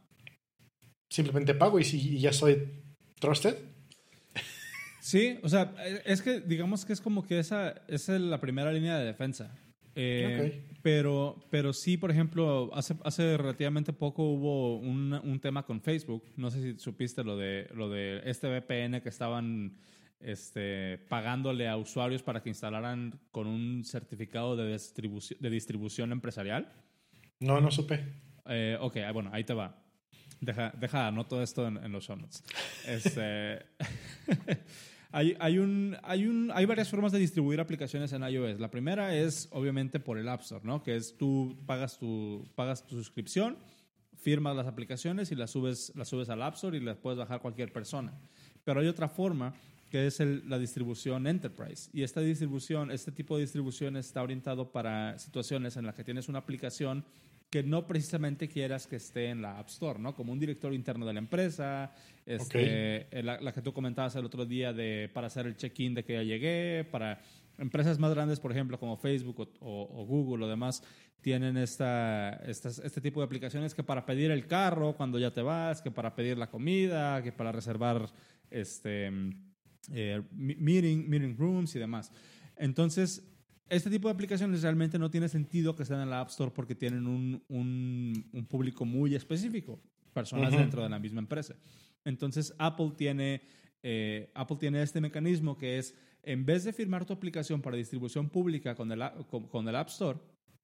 Simplemente pago y, y ya soy trusted. Sí, o sea, eh, es que digamos que es como que esa, esa es la primera línea de defensa. Eh, pero, pero sí, por ejemplo, hace, hace relativamente poco hubo un, un tema con Facebook. No sé si supiste lo de, lo de este VPN que estaban este, pagándole a usuarios para que instalaran con un certificado de distribución, de distribución empresarial. No, no supe. Eh, ok, ah, bueno, ahí te va. Deja, deja anoto esto en, en los show notes. Este, hay, hay, un, hay, un, hay varias formas de distribuir aplicaciones en iOS. La primera es, obviamente, por el App Store, ¿no? Que es tú pagas tu, pagas tu suscripción, firmas las aplicaciones y las subes, las subes al App Store y las puedes bajar cualquier persona. Pero hay otra forma que es el- la distribución Enterprise. Y esta distribución, este tipo de distribución está orientado para situaciones en las que tienes una aplicación que no precisamente quieras que esté en la App Store, ¿no? Como un directorio interno de la empresa, este, eh, la, la que tú comentabas el otro día de para hacer el check-in de que ya llegué, para empresas más grandes, por ejemplo, como Facebook o, o- o Google o demás, tienen esta, estas- este tipo de aplicaciones que para pedir el carro cuando ya te vas, que para pedir la comida, que para reservar este, eh, meeting rooms y demás. Entonces, este tipo de aplicaciones realmente no tiene sentido que estén en la App Store porque tienen un, un- un público muy específico, personas dentro de la misma empresa. Entonces, Apple tiene, eh, Apple tiene este mecanismo que es, en vez de firmar tu aplicación para distribución pública con el, con, con el App Store,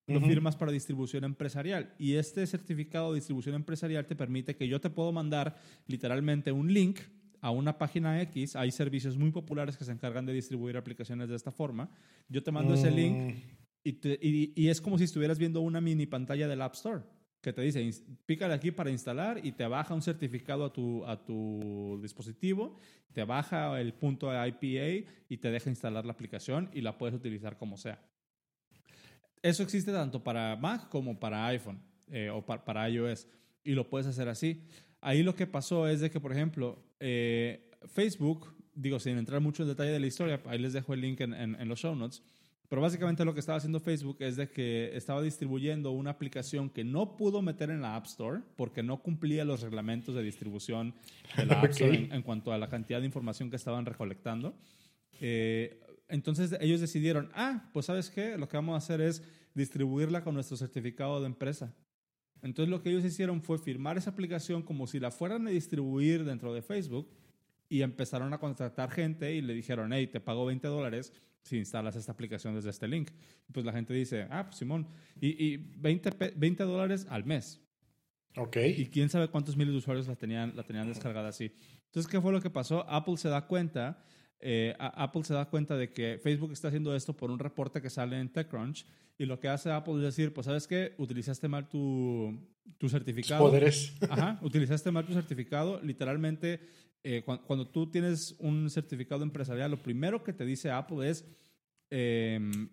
lo firmas para distribución empresarial. Y este certificado de distribución empresarial te permite que yo te puedo mandar literalmente un link a una página X. Hay servicios muy populares que se encargan de distribuir aplicaciones de esta forma. Yo te mando ese link Mm, y, y, y es como si estuvieras viendo una mini pantalla del App Store que te dice, "Ins- pícale aquí para instalar y te baja un certificado a tu, a tu dispositivo, te baja el punto de IPA y te deja instalar la aplicación y la puedes utilizar como sea. Eso existe tanto para Mac como para iPhone eh, o pa- para iOS y lo puedes hacer así. Ahí lo que pasó es de que, por ejemplo, eh, Facebook, digo, sin entrar mucho en detalle de la historia, ahí les dejo el link en, en- en los show notes, pero básicamente lo que estaba haciendo Facebook es de que estaba distribuyendo una aplicación que no pudo meter en la App Store porque no cumplía los reglamentos de distribución de la App Store Ok. en, en cuanto a la cantidad de información que estaban recolectando. Eh, entonces ellos decidieron, ah, pues sabes qué, lo que vamos a hacer es distribuirla con nuestro certificado de empresa. Entonces lo que ellos hicieron fue firmar esa aplicación como si la fueran a distribuir dentro de Facebook y empezaron a contratar gente y le dijeron, hey, te pago 20 dólares si instalas esta aplicación desde este link. Y pues la gente dice, ah, pues Simón, y, y 20, pe- 20 dólares al mes. Ok. Y quién sabe cuántos miles de usuarios la tenían, la tenían descargada así. Entonces, ¿qué fue lo que pasó? Apple se da cuenta, eh, Apple se da cuenta de que Facebook está haciendo esto por un reporte que sale en TechCrunch. Y lo que hace Apple es decir, pues, ¿sabes qué? Utilizaste mal tu, tu certificado. Poderes. Ajá, utilizaste mal tu certificado. Literalmente, eh, cuan- cuando, tú tienes un certificado empresarial, lo primero que te dice Apple es, em,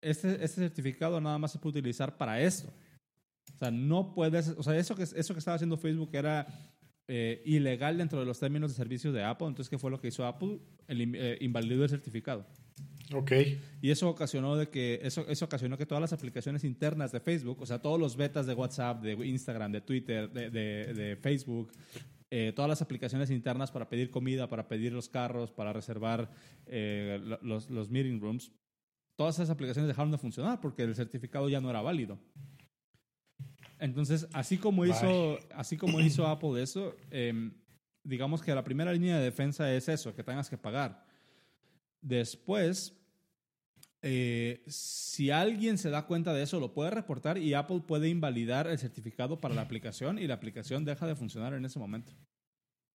este, este certificado nada más se puede utilizar para esto. O sea, no puedes, o sea, eso que, eso que estaba haciendo Facebook era eh, ilegal dentro de los términos de servicios de Apple. Entonces, ¿qué fue lo que hizo Apple? El, eh, invalidó el certificado. Ok. Y eso ocasionó de que eso, eso ocasionó que todas las aplicaciones internas de Facebook, o sea, todos los betas de WhatsApp, de Instagram, de Twitter, de, de- de Facebook, eh, todas las aplicaciones internas para pedir comida, para pedir los carros, para reservar eh, lo- los, los meeting rooms, todas esas aplicaciones dejaron de funcionar porque el certificado ya no era válido. Entonces, así como hizo, así como hizo Apple eso, em, digamos que la primera línea de defensa es eso, que tengas que pagar. Después, eh, si alguien se da cuenta de eso, lo puede reportar y Apple puede invalidar el certificado para la aplicación y la aplicación deja de funcionar en ese momento.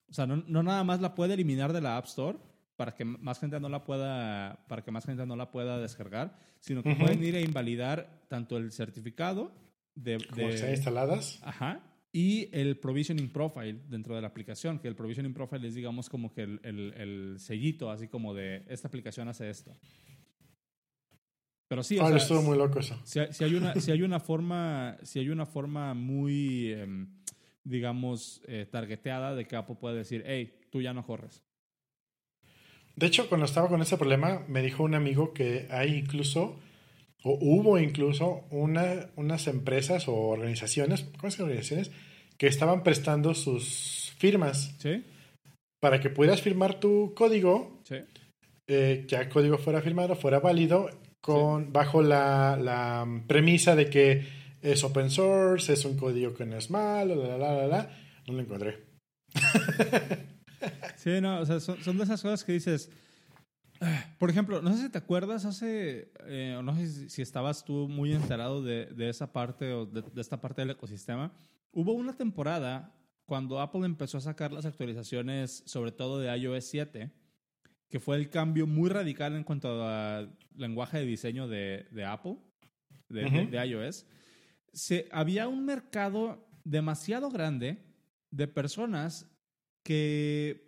O sea, no, no nada más la puede eliminar de la App Store para que más gente no la pueda, para que más gente no la pueda descargar, sino que Ujú. pueden ir a invalidar tanto el certificado de, de- están instaladas. Ajá. Y el provisioning profile dentro de la aplicación, que el provisioning profile es, digamos, como que el, el- el sellito, así como de esta aplicación hace esto. Pero sí, o Ahora sea, estuvo muy loco eso. si, hay- si hay una, si hay una forma, si hay una forma muy, em, digamos, eh, targeteada de que Apple puede decir, hey, tú ya no corres. De hecho, cuando estaba con ese problema, me dijo un amigo que hay incluso, o hubo incluso, una, unas empresas o organizaciones, ¿cómo se organizaciones? Que estaban prestando sus firmas ¿Sí? para que pudieras firmar tu código, Sí. eh, ya el código fuera firmado, fuera válido, con, bajo la, la premisa de que es open source, es un código que no es malo, la, la, la, la, la. No lo encontré. Sí, no, o sea, son, son de esas cosas que dices. Por ejemplo, no sé si te acuerdas hace, eh, no sé si, estabas tú muy enterado de, de esa parte o de, de esta parte del ecosistema. Hubo una temporada cuando Apple empezó a sacar las actualizaciones, sobre todo de iOS 7, que fue el cambio muy radical en cuanto al lenguaje de diseño de, de Apple, de, de- Ujú. de iOS. Se, había un mercado demasiado grande de personas que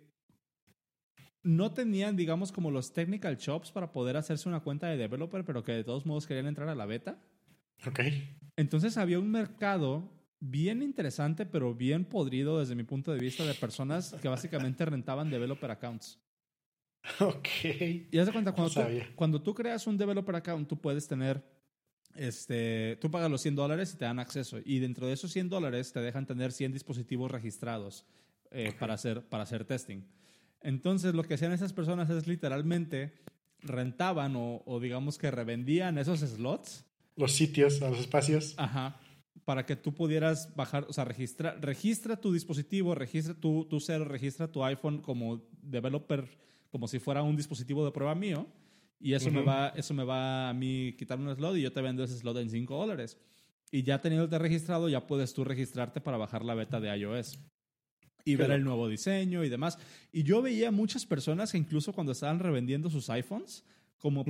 no tenían, digamos, como los technical chops para poder hacerse una cuenta de developer, pero que de todos modos querían entrar a la beta. Ok. Entonces había un mercado bien interesante, pero bien podrido desde mi punto de vista de personas que básicamente rentaban developer accounts. Ok. Y haz de cuenta, No cuando, tú, cuando tú creas un developer account, tú puedes tener, este, tú pagas los 100 dólares y te dan acceso. Y dentro de esos 100 dólares te dejan tener 100 dispositivos registrados eh, para, hacer, para hacer testing. Entonces, lo que hacían esas personas es literalmente rentaban o, o digamos que revendían esos slots Los sitios, los espacios. Ajá. Para que tú pudieras bajar, o sea, registra, registra tu dispositivo, registra tu, tu cero, registra tu iPhone como developer, como si fuera un dispositivo de prueba mío. Y eso, me va, eso me va a mí quitar un slot y yo te vendo ese slot en 5 dólares. Y ya teniéndote registrado, ya puedes tú registrarte para bajar la beta de iOS y ver el nuevo diseño y demás. Y yo veía muchas personas que incluso cuando estaban revendiendo sus iPhones, como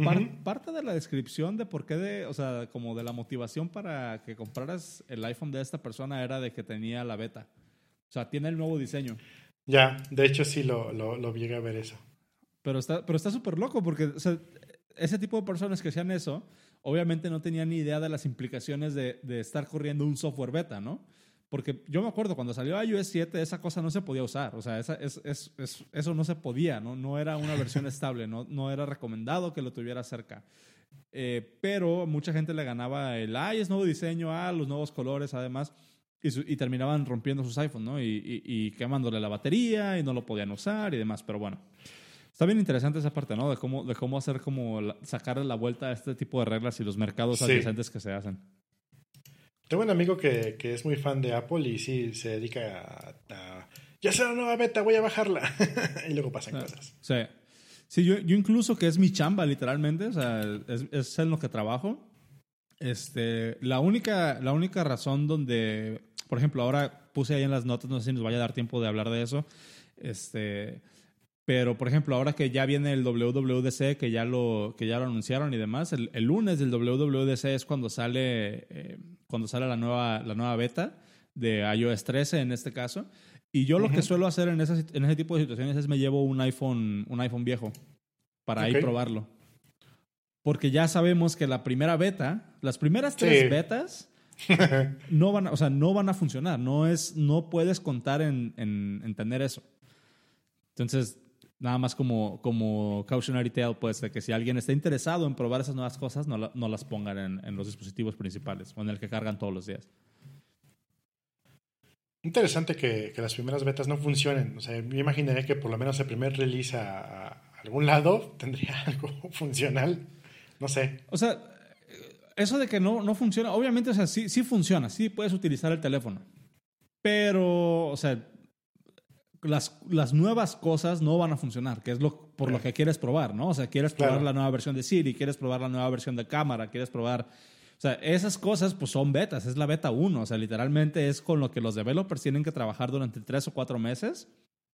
parte de la descripción de por qué de, o sea, como de la motivación para que compraras el iPhone de esta persona era de que tenía la beta. O sea, tiene el nuevo diseño. Ya, de hecho sí lo, lo, lo llegué a ver eso. Pero está pero está súper loco porque o sea, ese tipo de personas que hacían eso, obviamente no tenían ni idea de las implicaciones de, de estar corriendo un software beta, ¿no? Porque yo me acuerdo, cuando salió iOS 7, esa cosa no se podía usar. O sea, esa, es, es, eso no se podía, ¿no? No era una versión estable, no, no era recomendado que lo tuviera cerca. Eh, pero mucha gente le ganaba el, ay, es nuevo diseño, ah, los nuevos colores, además. Y, y terminaban rompiendo sus iPhones, ¿no? Y, y, quemándole la batería y no lo podían usar y demás. Pero bueno, está bien interesante esa parte, ¿no? De cómo, de cómo hacer, como sacarle la vuelta a este tipo de reglas y los mercados adyacentes que se hacen. Tengo un amigo que, que, es muy fan de Apple y sí se dedica a, ya sea la nueva beta, voy a bajarla. y luego pasan ah, cosas. Sí. Sí, yo, yo, incluso que es mi chamba, literalmente, o sea, es, es, en lo que trabajo. Este, la única, la única razón donde, por ejemplo, ahora puse ahí en las notas, no sé si nos vaya a dar tiempo de hablar de eso. Este, pero, por ejemplo, ahora que ya viene el WWDC, que ya lo, que ya lo anunciaron y demás, el, lunes del WWDC es cuando sale, eh, cuando sale la nueva, la nueva beta de iOS 13 en este caso. Y yo lo que suelo hacer en, esas, en ese tipo de situaciones es me llevo un iPhone, un iPhone viejo para ir probarlo. Porque ya sabemos que la primera beta, las primeras tres betas, no van, a, o sea, no van a funcionar. No, es, no puedes contar en, en, en tener eso. Entonces, nada más como, como cautionary tale, pues, de que si alguien está interesado en probar esas nuevas cosas, no, no las pongan en, en, los dispositivos principales o en el que cargan todos los días. Interesante que, que, las primeras betas no funcionen. O sea, yo imaginaría que por lo menos el primer release a, algún lado tendría algo funcional. No sé. O sea, eso de que no, no funciona, obviamente, o sea, sí, sí funciona, sí puedes utilizar el teléfono. Pero, o sea, las, las nuevas cosas no van a funcionar, que es lo, por lo que quieres probar, ¿no? O sea, quieres probar la nueva versión de Siri, quieres probar la nueva versión de cámara, quieres probar... O sea, esas cosas pues son betas, es la beta 1, o sea, literalmente es con lo que los developers tienen que trabajar durante tres o cuatro meses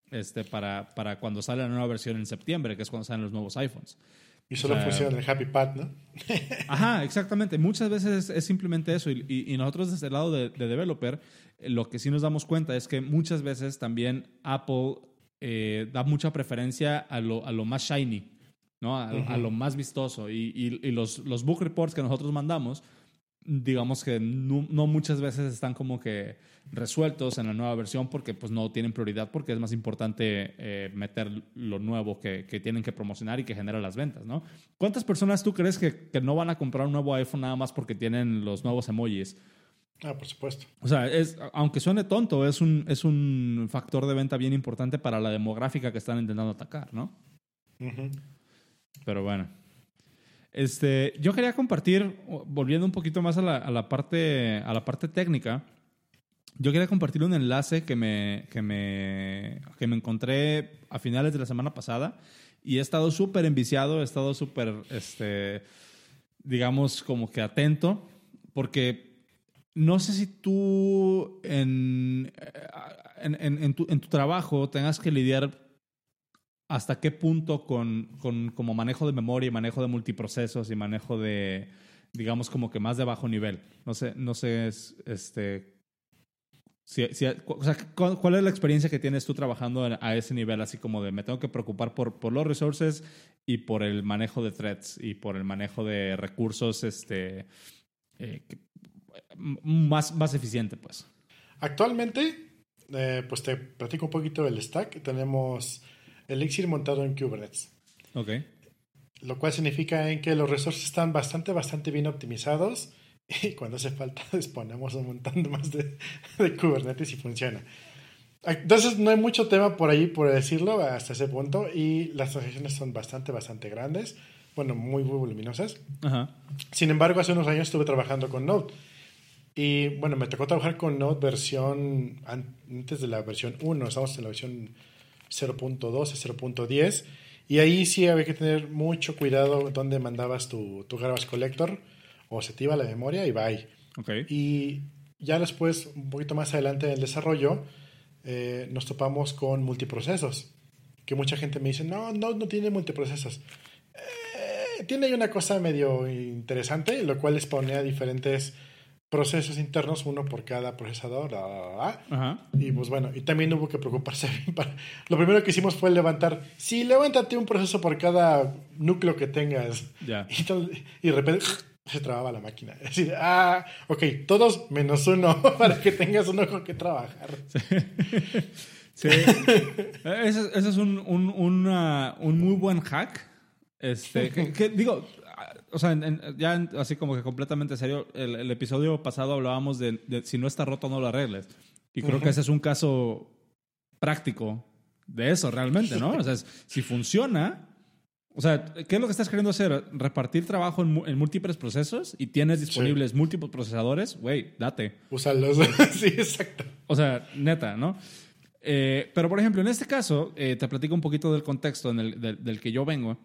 este, para, para cuando sale la nueva versión en septiembre, que es cuando salen los nuevos iPhones. Y solo funciona el Happy Pad, ¿no? ajá, exactamente. Muchas veces es, simplemente eso. Y, y, nosotros desde el lado de, de, developer, lo que sí nos damos cuenta es que muchas veces también Apple eh, da mucha preferencia a lo, a lo más shiny, ¿no? A, a lo más vistoso. Y, y, los, los book reports que nosotros mandamos digamos que no, muchas veces están como que resueltos en la nueva versión porque pues no tienen prioridad porque es más importante eh, meter lo nuevo que, que, tienen que promocionar y que genera las ventas, ¿no? ¿Cuántas personas tú crees que, que, no van a comprar un nuevo iPhone nada más porque tienen los nuevos emojis? Ah, por supuesto. O sea, es, aunque suene tonto, es un, es un factor de venta bien importante para la demográfica que están intentando atacar, ¿no? Pero bueno. Este, yo quería compartir, volviendo un poquito más a la, a la, parte, a la parte técnica, yo quería compartir un enlace que me, que me, que me encontré a finales de la semana pasada y he estado súper enviciado, he estado súper, este, digamos, como que atento, porque no sé si tú en, en, en, tu, en tu trabajo tengas que lidiar hasta qué punto con, con, como manejo de memoria y manejo de multiprocesos y manejo de, digamos, como que más de bajo nivel. No sé, no sé, este, si, o sea, ¿cuál es la experiencia que tienes tú trabajando a ese nivel, así como de me tengo que preocupar por, por los resources y por el manejo de threads y por el manejo de recursos este, eh, más, más eficiente, pues? Actualmente, eh, pues te platico un poquito del stack. Tenemos Elixir montado en Kubernetes. Ok. Lo cual significa en que los resources están bastante, bastante bien optimizados y cuando hace falta disponemos un montón más de, Kubernetes y funciona. Entonces no hay mucho tema por ahí, por decirlo, hasta ese punto y las transacciones son bastante, bastante grandes, bueno, muy, muy voluminosas. Sin embargo, hace unos años estuve trabajando con Node. Y bueno, me tocó trabajar con Node versión antes de la versión 1, estamos en la versión 0.12, 0.10 Y ahí sí había que tener mucho cuidado dónde mandabas tu, tu garbage collector o se iba la memoria y bye. Okay. Y ya después, un poquito más adelante en el desarrollo, eh, nos topamos con multiprocesos. Que mucha gente me dice, no, no, no tiene multiprocesos. Eh, tiene ahí una cosa medio interesante, lo cual les pone a diferentes procesos internos, uno por cada procesador. Ajá. Y pues bueno, y también hubo que preocuparse. Para... Lo primero que hicimos fue levantar, sí, levántate un proceso por cada núcleo que tengas. Y, y de repente se trababa la máquina. Es decir, ah, ok, todos menos uno para que tengas uno con que trabajar. Sí. ese, ese es un, un, una- un muy buen hack. Este, que, que digo, o sea, en- en- ya en- así como que completamente serio, el, el episodio pasado hablábamos de, de si no está roto, no lo arregles. Y creo que ese es un caso práctico de eso realmente, ¿no? O sea, es- si funciona, o sea, ¿qué es lo que estás queriendo hacer? Repartir trabajo en, en múltiples procesos y tienes disponibles múltiples procesadores, güey, date. Úsalos. sí, exacto. O sea, neta, ¿no? Eh, pero, por ejemplo, en este caso, eh, te platico un poquito del contexto en el- del, del que yo vengo.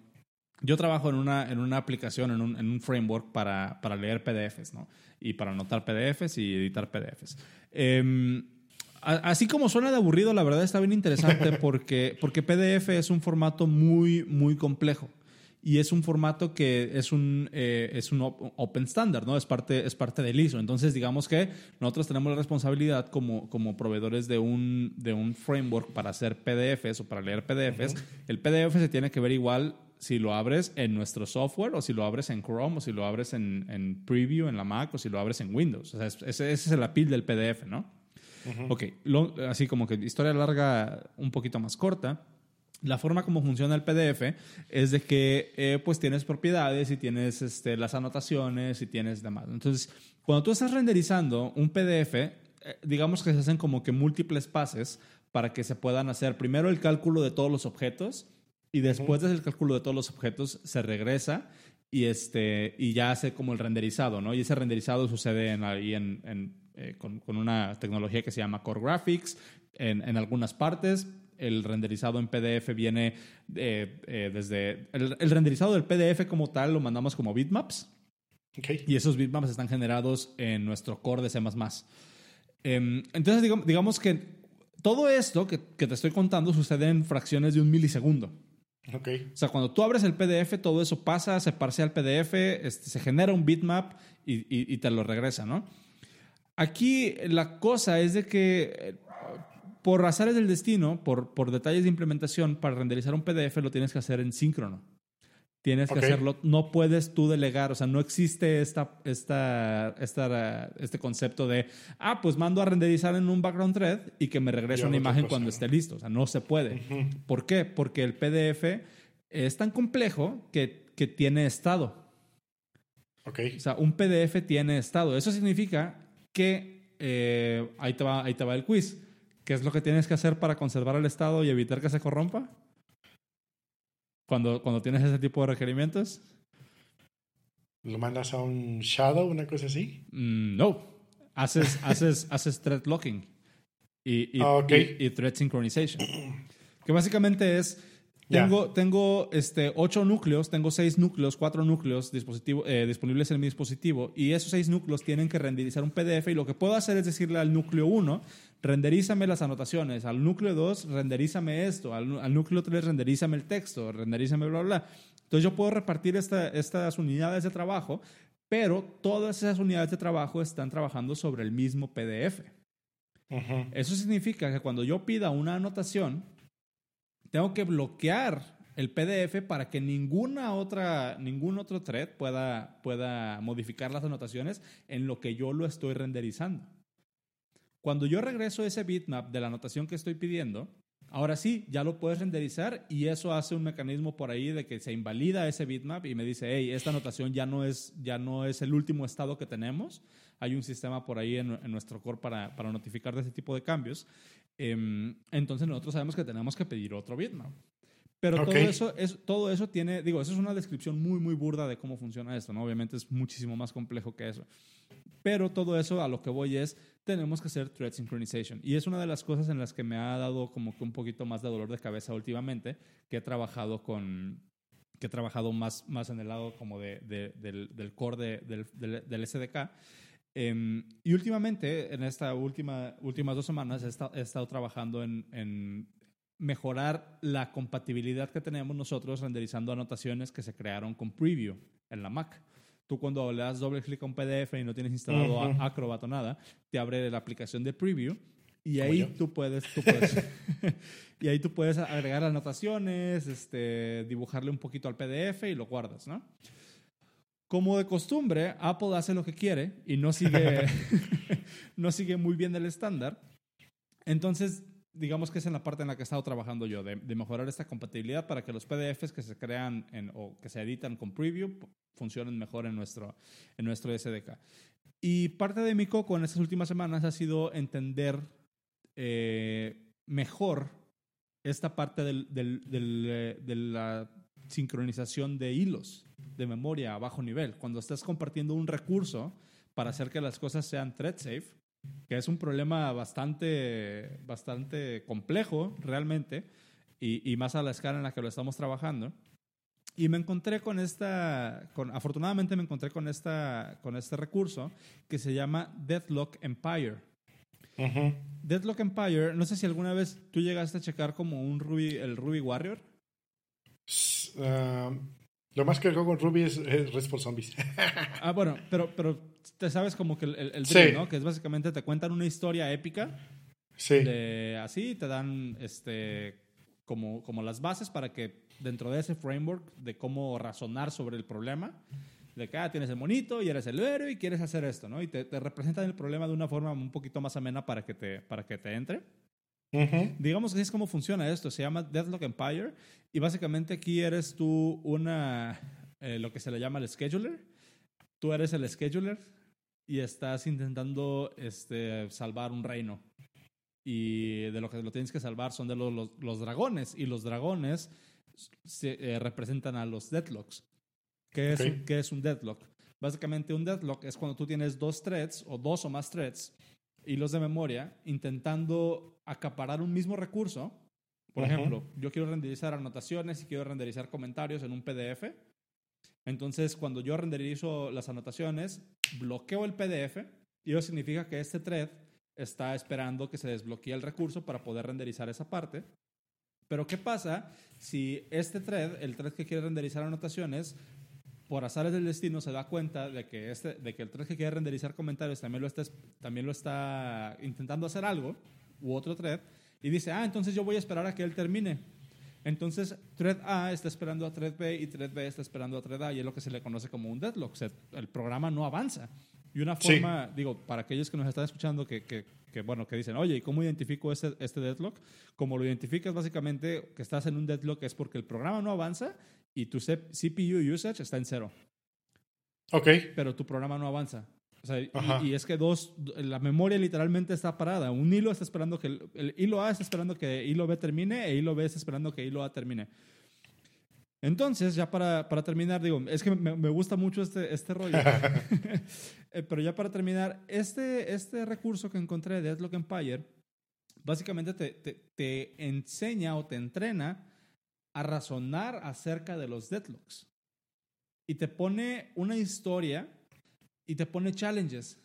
Yo trabajo en una, en una aplicación, en un, en un framework para, para leer PDFs, ¿no? Y para anotar PDFs y editar PDFs. Em, a- así como suena de aburrido, la verdad está bien interesante porque, porque PDF es un formato muy, muy complejo. Y es un formato que es un, eh, es un op- open standard, ¿no? Es parte, es parte del ISO. Entonces, digamos que nosotros tenemos la responsabilidad como, como proveedores de un, de un framework para hacer PDFs o para leer PDFs. El PDF se tiene que ver igual si lo abres en nuestro software o si lo abres en Chrome o si lo abres en, en Preview en la Mac o si lo abres en Windows. O sea, es- ese, ese es el appeal del PDF, ¿no? Ok, lo- así como que historia larga un poquito más corta. La forma como funciona el PDF es de que eh, pues tienes propiedades y tienes este, las anotaciones y tienes demás. Entonces, cuando tú estás renderizando un PDF, eh, digamos que se hacen como que múltiples pases para que se puedan hacer primero el cálculo de todos los objetos y después del cálculo de todos los objetos se regresa y, este, y ya hace como el renderizado, ¿no? Y ese renderizado sucede en, ahí en, en, eh, con, con una tecnología que se llama Core Graphics en, en algunas partes. El renderizado en PDF viene eh, eh, desde... El, el renderizado del PDF como tal lo mandamos como bitmaps Ok. y esos bitmaps están generados en nuestro core de C++. Em, entonces, digamos, digamos que todo esto que, que te estoy contando sucede en fracciones de un milisegundo. Ok. O sea, cuando tú abres el PDF, todo eso pasa, se parsea el PDF, este, se genera un bitmap y, y- y te lo regresa, ¿no? Aquí la cosa es de que eh, por azares del destino, por, por detalles de implementación, para renderizar un PDF lo tienes que hacer en síncrono. Tienes que hacerlo, no puedes tú delegar, o sea, no existe esta, esta, esta, este concepto de, ah, pues mando a renderizar en un background thread y que me regrese una imagen cuando esté listo, o sea, no se puede. ¿Por qué? Porque el PDF es tan complejo que, que tiene estado. Ok. O sea, un PDF tiene estado. Eso significa que eh, ahí, te va, ahí te va el quiz. ¿Qué es lo que tienes que hacer para conservar el estado y evitar que se corrompa? Cuando, cuando tienes ese tipo de requerimientos. ¿Lo mandas a un shadow, una cosa así? Mm, no. Haces, haces, haces thread locking y, y, Ah, y- y thread synchronization. Que básicamente es, Tengo, tengo este, ocho núcleos, tengo seis núcleos, cuatro núcleos dispositivo, eh, disponibles en mi dispositivo y esos seis núcleos tienen que renderizar un PDF y lo que puedo hacer es decirle al núcleo 1, renderízame las anotaciones, al núcleo 2, renderízame esto, al, al núcleo 3, renderízame el texto, renderízame bla, bla. Entonces yo puedo repartir esta- estas unidades de trabajo, pero todas esas unidades de trabajo están trabajando sobre el mismo PDF. Ujú. Eso significa que cuando yo pida una anotación, tengo que bloquear el PDF para que ninguna otra, ningún otro thread pueda, pueda modificar las anotaciones en lo que yo lo estoy renderizando. Cuando yo regreso ese bitmap de la anotación que estoy pidiendo, ahora sí, ya lo puedes renderizar y eso hace un mecanismo por ahí de que se invalida ese bitmap y me dice, hey, esta anotación ya no es, ya no es el último estado que tenemos. Hay un sistema por ahí en, en nuestro core para, para notificar de ese tipo de cambios. Em, entonces nosotros sabemos que tenemos que pedir otro bitmap. Pero Ok. todo, eso es, todo eso tiene, digo, eso es una descripción muy, muy burda de cómo funciona esto, ¿no? Obviamente es muchísimo más complejo que eso. Pero todo eso a lo que voy es, tenemos que hacer thread synchronization. Y es una de las cosas en las que me ha dado como que un poquito más de dolor de cabeza últimamente, que he trabajado con, que he trabajado más, más en el lado como de, de- del, del core de- del, del, del SDK. Em, y últimamente, en esta última, últimas dos semanas, he, he estado trabajando en, en mejorar la compatibilidad que tenemos nosotros renderizando anotaciones que se crearon con Preview en la Mac. Tú cuando le das doble clic a un PDF y no tienes instalado a- Ujú. Acrobat o nada, te abre la aplicación de Preview y ahí tú puedes, tú puedes y ahí tú puedes agregar anotaciones, este, dibujarle un poquito al PDF y lo guardas, ¿no? Como de costumbre, Apple hace lo que quiere y no sigue, no sigue muy bien el estándar. Entonces, digamos que es en la parte en la que he estado trabajando yo, de, de mejorar esta compatibilidad para que los PDFs que se crean en- o que se editan con Preview funcionen mejor en nuestro, en nuestro SDK. Y parte de mi coco en estas últimas semanas ha sido entender eh, mejor esta parte del- del- del, eh, de la sincronización de hilos de memoria a bajo nivel. Cuando estás compartiendo un recurso para hacer que las cosas sean thread safe, que es un problema bastante, bastante complejo realmente, y, y más a la escala en la que lo estamos trabajando. Y me encontré con esta, con, afortunadamente me encontré con, esta, con este recurso que se llama Deathlock Empire. Ujú. Deathlock Empire, no sé si alguna vez tú llegaste a checar como un Ruby, el Ruby Warrior. Ah, lo más que hago con Ruby es, es for Zombies. Ah, bueno, pero, pero te sabes como que el, el, el Sí. ¿no? Que es básicamente te cuentan una historia épica sí. de así, te dan este como, como las bases para que dentro de ese framework de cómo razonar sobre el problema, de que ah, tienes el monito y eres el héroe y quieres hacer esto, ¿no? Y te, te representan el problema de una forma un poquito más amena para que te, para que te entre. Digamos que así es como funciona esto. Se llama Deathlock Empire. Y básicamente aquí eres tú una, eh, lo que se le llama el scheduler. Tú eres el scheduler y estás intentando este, salvar un reino. Y de lo que lo tienes que salvar son de los, los, los dragones. Y los dragones se, eh, representan a los deadlocks. ¿Qué es, qué es un deadlock? Básicamente un deadlock es cuando tú tienes dos threads o dos o más threads hilos de memoria intentando acaparar un mismo recurso. Por ejemplo, yo quiero renderizar anotaciones y quiero renderizar comentarios en un PDF. Entonces, cuando yo renderizo las anotaciones, bloqueo el PDF y eso significa que este thread está esperando que se desbloquee el recurso para poder renderizar esa parte. Pero ¿qué pasa si este thread, el thread que quiere renderizar anotaciones, por azares del destino se da cuenta de que, este, de que el thread que quiere renderizar comentarios también lo, está, también lo está intentando hacer algo, u otro thread, y dice, ah, entonces yo voy a esperar a que él termine. Entonces, thread A está esperando a thread B y thread B está esperando a thread A y es lo que se le conoce como un deadlock. O sea, el programa no avanza. Y una Sí. forma, digo, para aquellos que nos están escuchando que, que, que, bueno, que dicen, oye, ¿y cómo identifico este, este deadlock? Como lo identificas básicamente que estás en un deadlock es porque el programa no avanza y tu CPU usage está en cero, Ok. pero tu programa no avanza. O sea, y- y, es que dos, la memoria literalmente está parada. Un hilo está esperando que el, el hilo A está esperando que hilo B termine e hilo B está esperando que hilo A termine. Entonces, ya para, para terminar, digo, es que me, me gusta mucho este, este rollo. Eh, pero ya para terminar, este, este recurso que encontré de Deadlock Empire, básicamente te, te, te enseña o te entrena a razonar acerca de los deadlocks. Y te pone una historia y te pone challenges.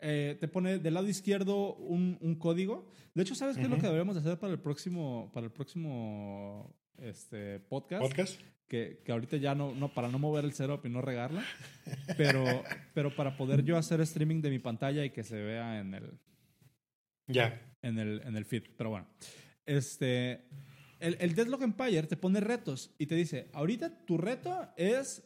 Eh, te pone del lado izquierdo un, un código. De hecho, ¿sabes qué es lo que deberíamos hacer para el próximo, para el próximo este, podcast? Podcast. que, que ahorita ya no, no, para no mover el setup y no regarla, pero, pero para poder yo hacer streaming de mi pantalla y que se vea en el, Ya. en el, en el feed. Pero bueno, este, el, el Deadlock Empire te pone retos y te dice, ahorita tu reto es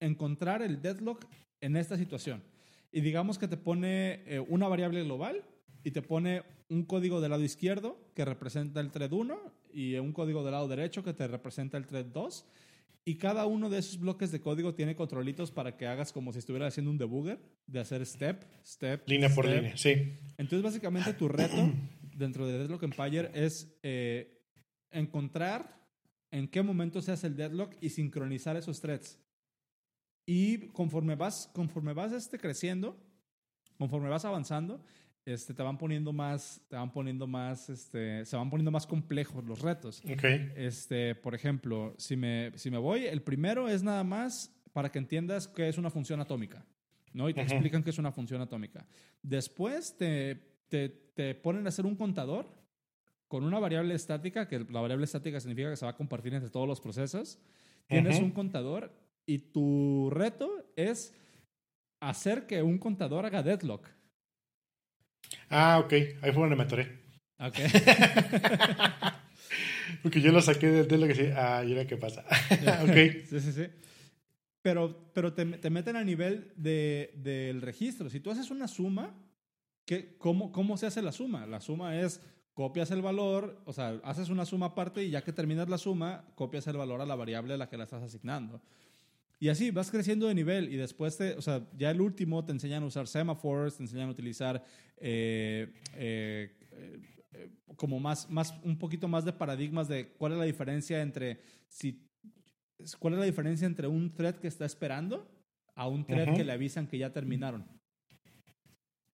encontrar el deadlock en esta situación. Y digamos que te pone eh, una variable global y te pone un código del lado izquierdo que representa el thread 1 y un código del lado derecho que te representa el thread 2. Y cada uno de esos bloques de código tiene controlitos para que hagas como si estuvieras haciendo un debugger, de hacer step, step, Línea por línea. Sí. entonces, básicamente, tu reto dentro de Deadlock Empire es eh, encontrar en qué momento se hace el deadlock y sincronizar esos threads. Y conforme vas, conforme vas este, creciendo, conforme vas avanzando, este, te van poniendo más, te van poniendo más, este, se van poniendo más complejos los retos. Ok. Este, por ejemplo, si me, si me voy, el primero es nada más para que entiendas qué es una función atómica, ¿no? Y te explican qué es una función atómica. Después te, te, te ponen a hacer un contador con una variable estática, que la variable estática significa que se va a compartir entre todos los procesos. Tienes Ujú. un contador y tu reto es hacer que un contador haga deadlock. Ah, ok. Ahí fue donde me atoré. Ok. Porque yo lo saqué de, de lo que sí. Ah, y ahora qué pasa. ok. Sí, sí, sí. Pero, pero te, te meten a nivel de, del registro. Si tú haces una suma, ¿qué, cómo, ¿cómo se hace la suma? La suma es copias el valor, o sea, haces una suma aparte y ya que terminas la suma, copias el valor a la variable a la que la estás asignando. Y así vas creciendo de nivel y después, te, o sea, ya el último te enseñan a usar semaphores, te enseñan a utilizar eh, eh, eh, como más, más, un poquito más de paradigmas de cuál es la diferencia entre si, cuál es la diferencia entre un thread que está esperando a un thread que le avisan que ya terminaron.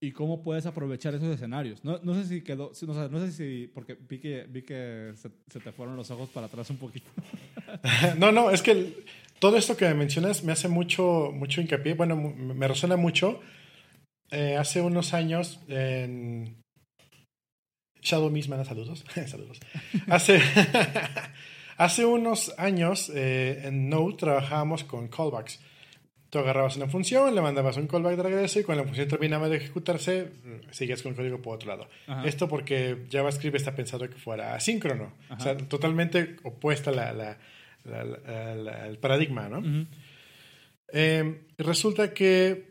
Y cómo puedes aprovechar esos escenarios. No, no sé si quedó, no sé si, porque vi que, vi que se, te fueron los ojos para atrás un poquito. No, no, es que todo esto que mencionas me hace mucho, mucho hincapié. Bueno, me resuena mucho. Eh, hace unos años en Shadow Miss manda saludos. saludos. Hace, hace unos años eh, en Node trabajábamos con callbacks. Tú agarrabas una función, le mandabas un callback de regreso y cuando la función terminaba de ejecutarse, mm, seguías con el código por otro lado. Ajá. Esto porque JavaScript está pensado que fuera asíncrono. Ajá. O sea, totalmente opuesta la, la, la- el paradigma, ¿no? Ujú. Eh, resulta que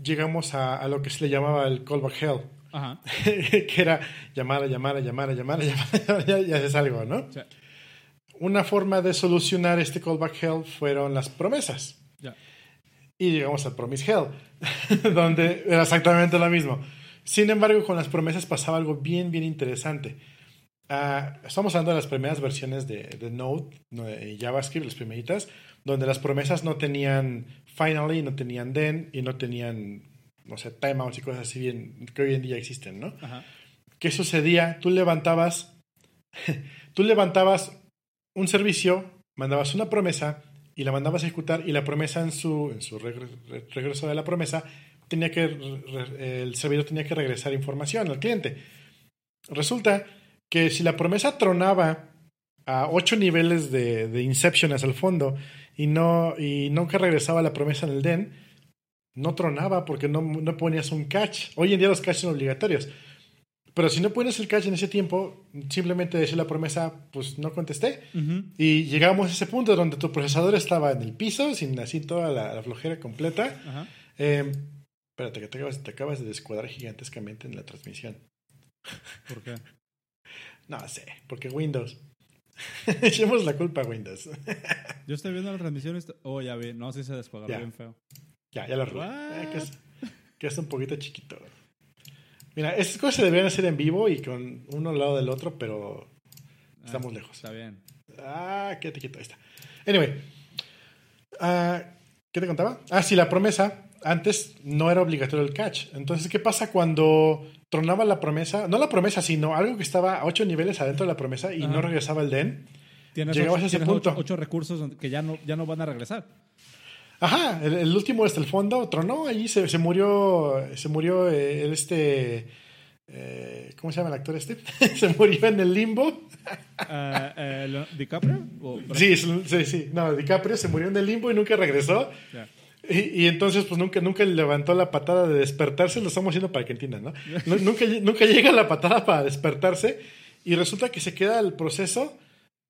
llegamos a, a lo que se le llamaba el callback hell, Ajá. que era llamar, llamar, llamar, llamar, llamar, llamar, y haces algo, ¿no? Sea, Una forma de solucionar este callback hell fueron las promesas. ya. Y llegamos al Promise Hell, donde era exactamente lo mismo. Sin embargo, con las promesas pasaba algo bien, bien interesante. Ah, estamos hablando de las primeras versiones de, de Node no, y JavaScript, las primeritas, donde las promesas no tenían finally, no tenían then y no tenían, no sé, timeouts y cosas así bien, que hoy en día existen, ¿no? Ajá. ¿Qué sucedía? Tú levantabas, tú levantabas un servicio, mandabas una promesa y la mandabas a ejecutar y la promesa en su, en su regre- re- regreso de la promesa tenía que el servidor tenía que regresar información al cliente. Resulta que si la promesa tronaba a ocho niveles de, de inception el fondo y no y nunca regresaba la promesa en el den, no tronaba porque no, no ponías un catch. Hoy en día los catch son obligatorios. Pero si no pones el catch en ese tiempo, simplemente decir la promesa, pues no contesté. Y llegamos a ese punto donde tu procesador estaba en el piso, sin así toda la, la flojera completa. Eh, espérate, que te acabas, te acabas de descuadrar gigantescamente en la transmisión. ¿Por qué? No sé, porque Windows. Echemos la culpa a Windows. Yo estoy viendo la transmisión Oh, ya vi. No, sí se descuadró bien feo. ya, ya lo arreglé. What? Eh, que, es, que es un poquito chiquito. Mira, estas cosas se deberían hacer en vivo y con uno al lado del otro, pero estamos Ah, lejos. Está bien. Ah, quédate quieto, ahí está. Anyway, ah, ¿qué te contaba? Ah, sí, la promesa antes no era obligatorio el catch. Entonces, ¿qué pasa cuando tronaba la promesa? No la promesa, sino algo que estaba a ocho niveles adentro de la promesa y Ajá. no regresaba el den. Tienes, Llegabas ocho, a ese punto. ocho- ocho recursos que ya no, ya no van a regresar. Ajá, el, el último hasta el fondo tronó allí, se, se murió, se murió eh, este, eh, ¿cómo se llama el actor este? se murió en el limbo. Ah, eh, ¿DiCaprio? Sí, sí, sí. No, DiCaprio se murió en el limbo y nunca regresó. Y, y entonces, pues nunca, nunca levantó la patada de despertarse. Lo estamos haciendo para que entiendan, ¿no? Nu- nunca, nunca llega la patada para despertarse. Y resulta que se queda el proceso.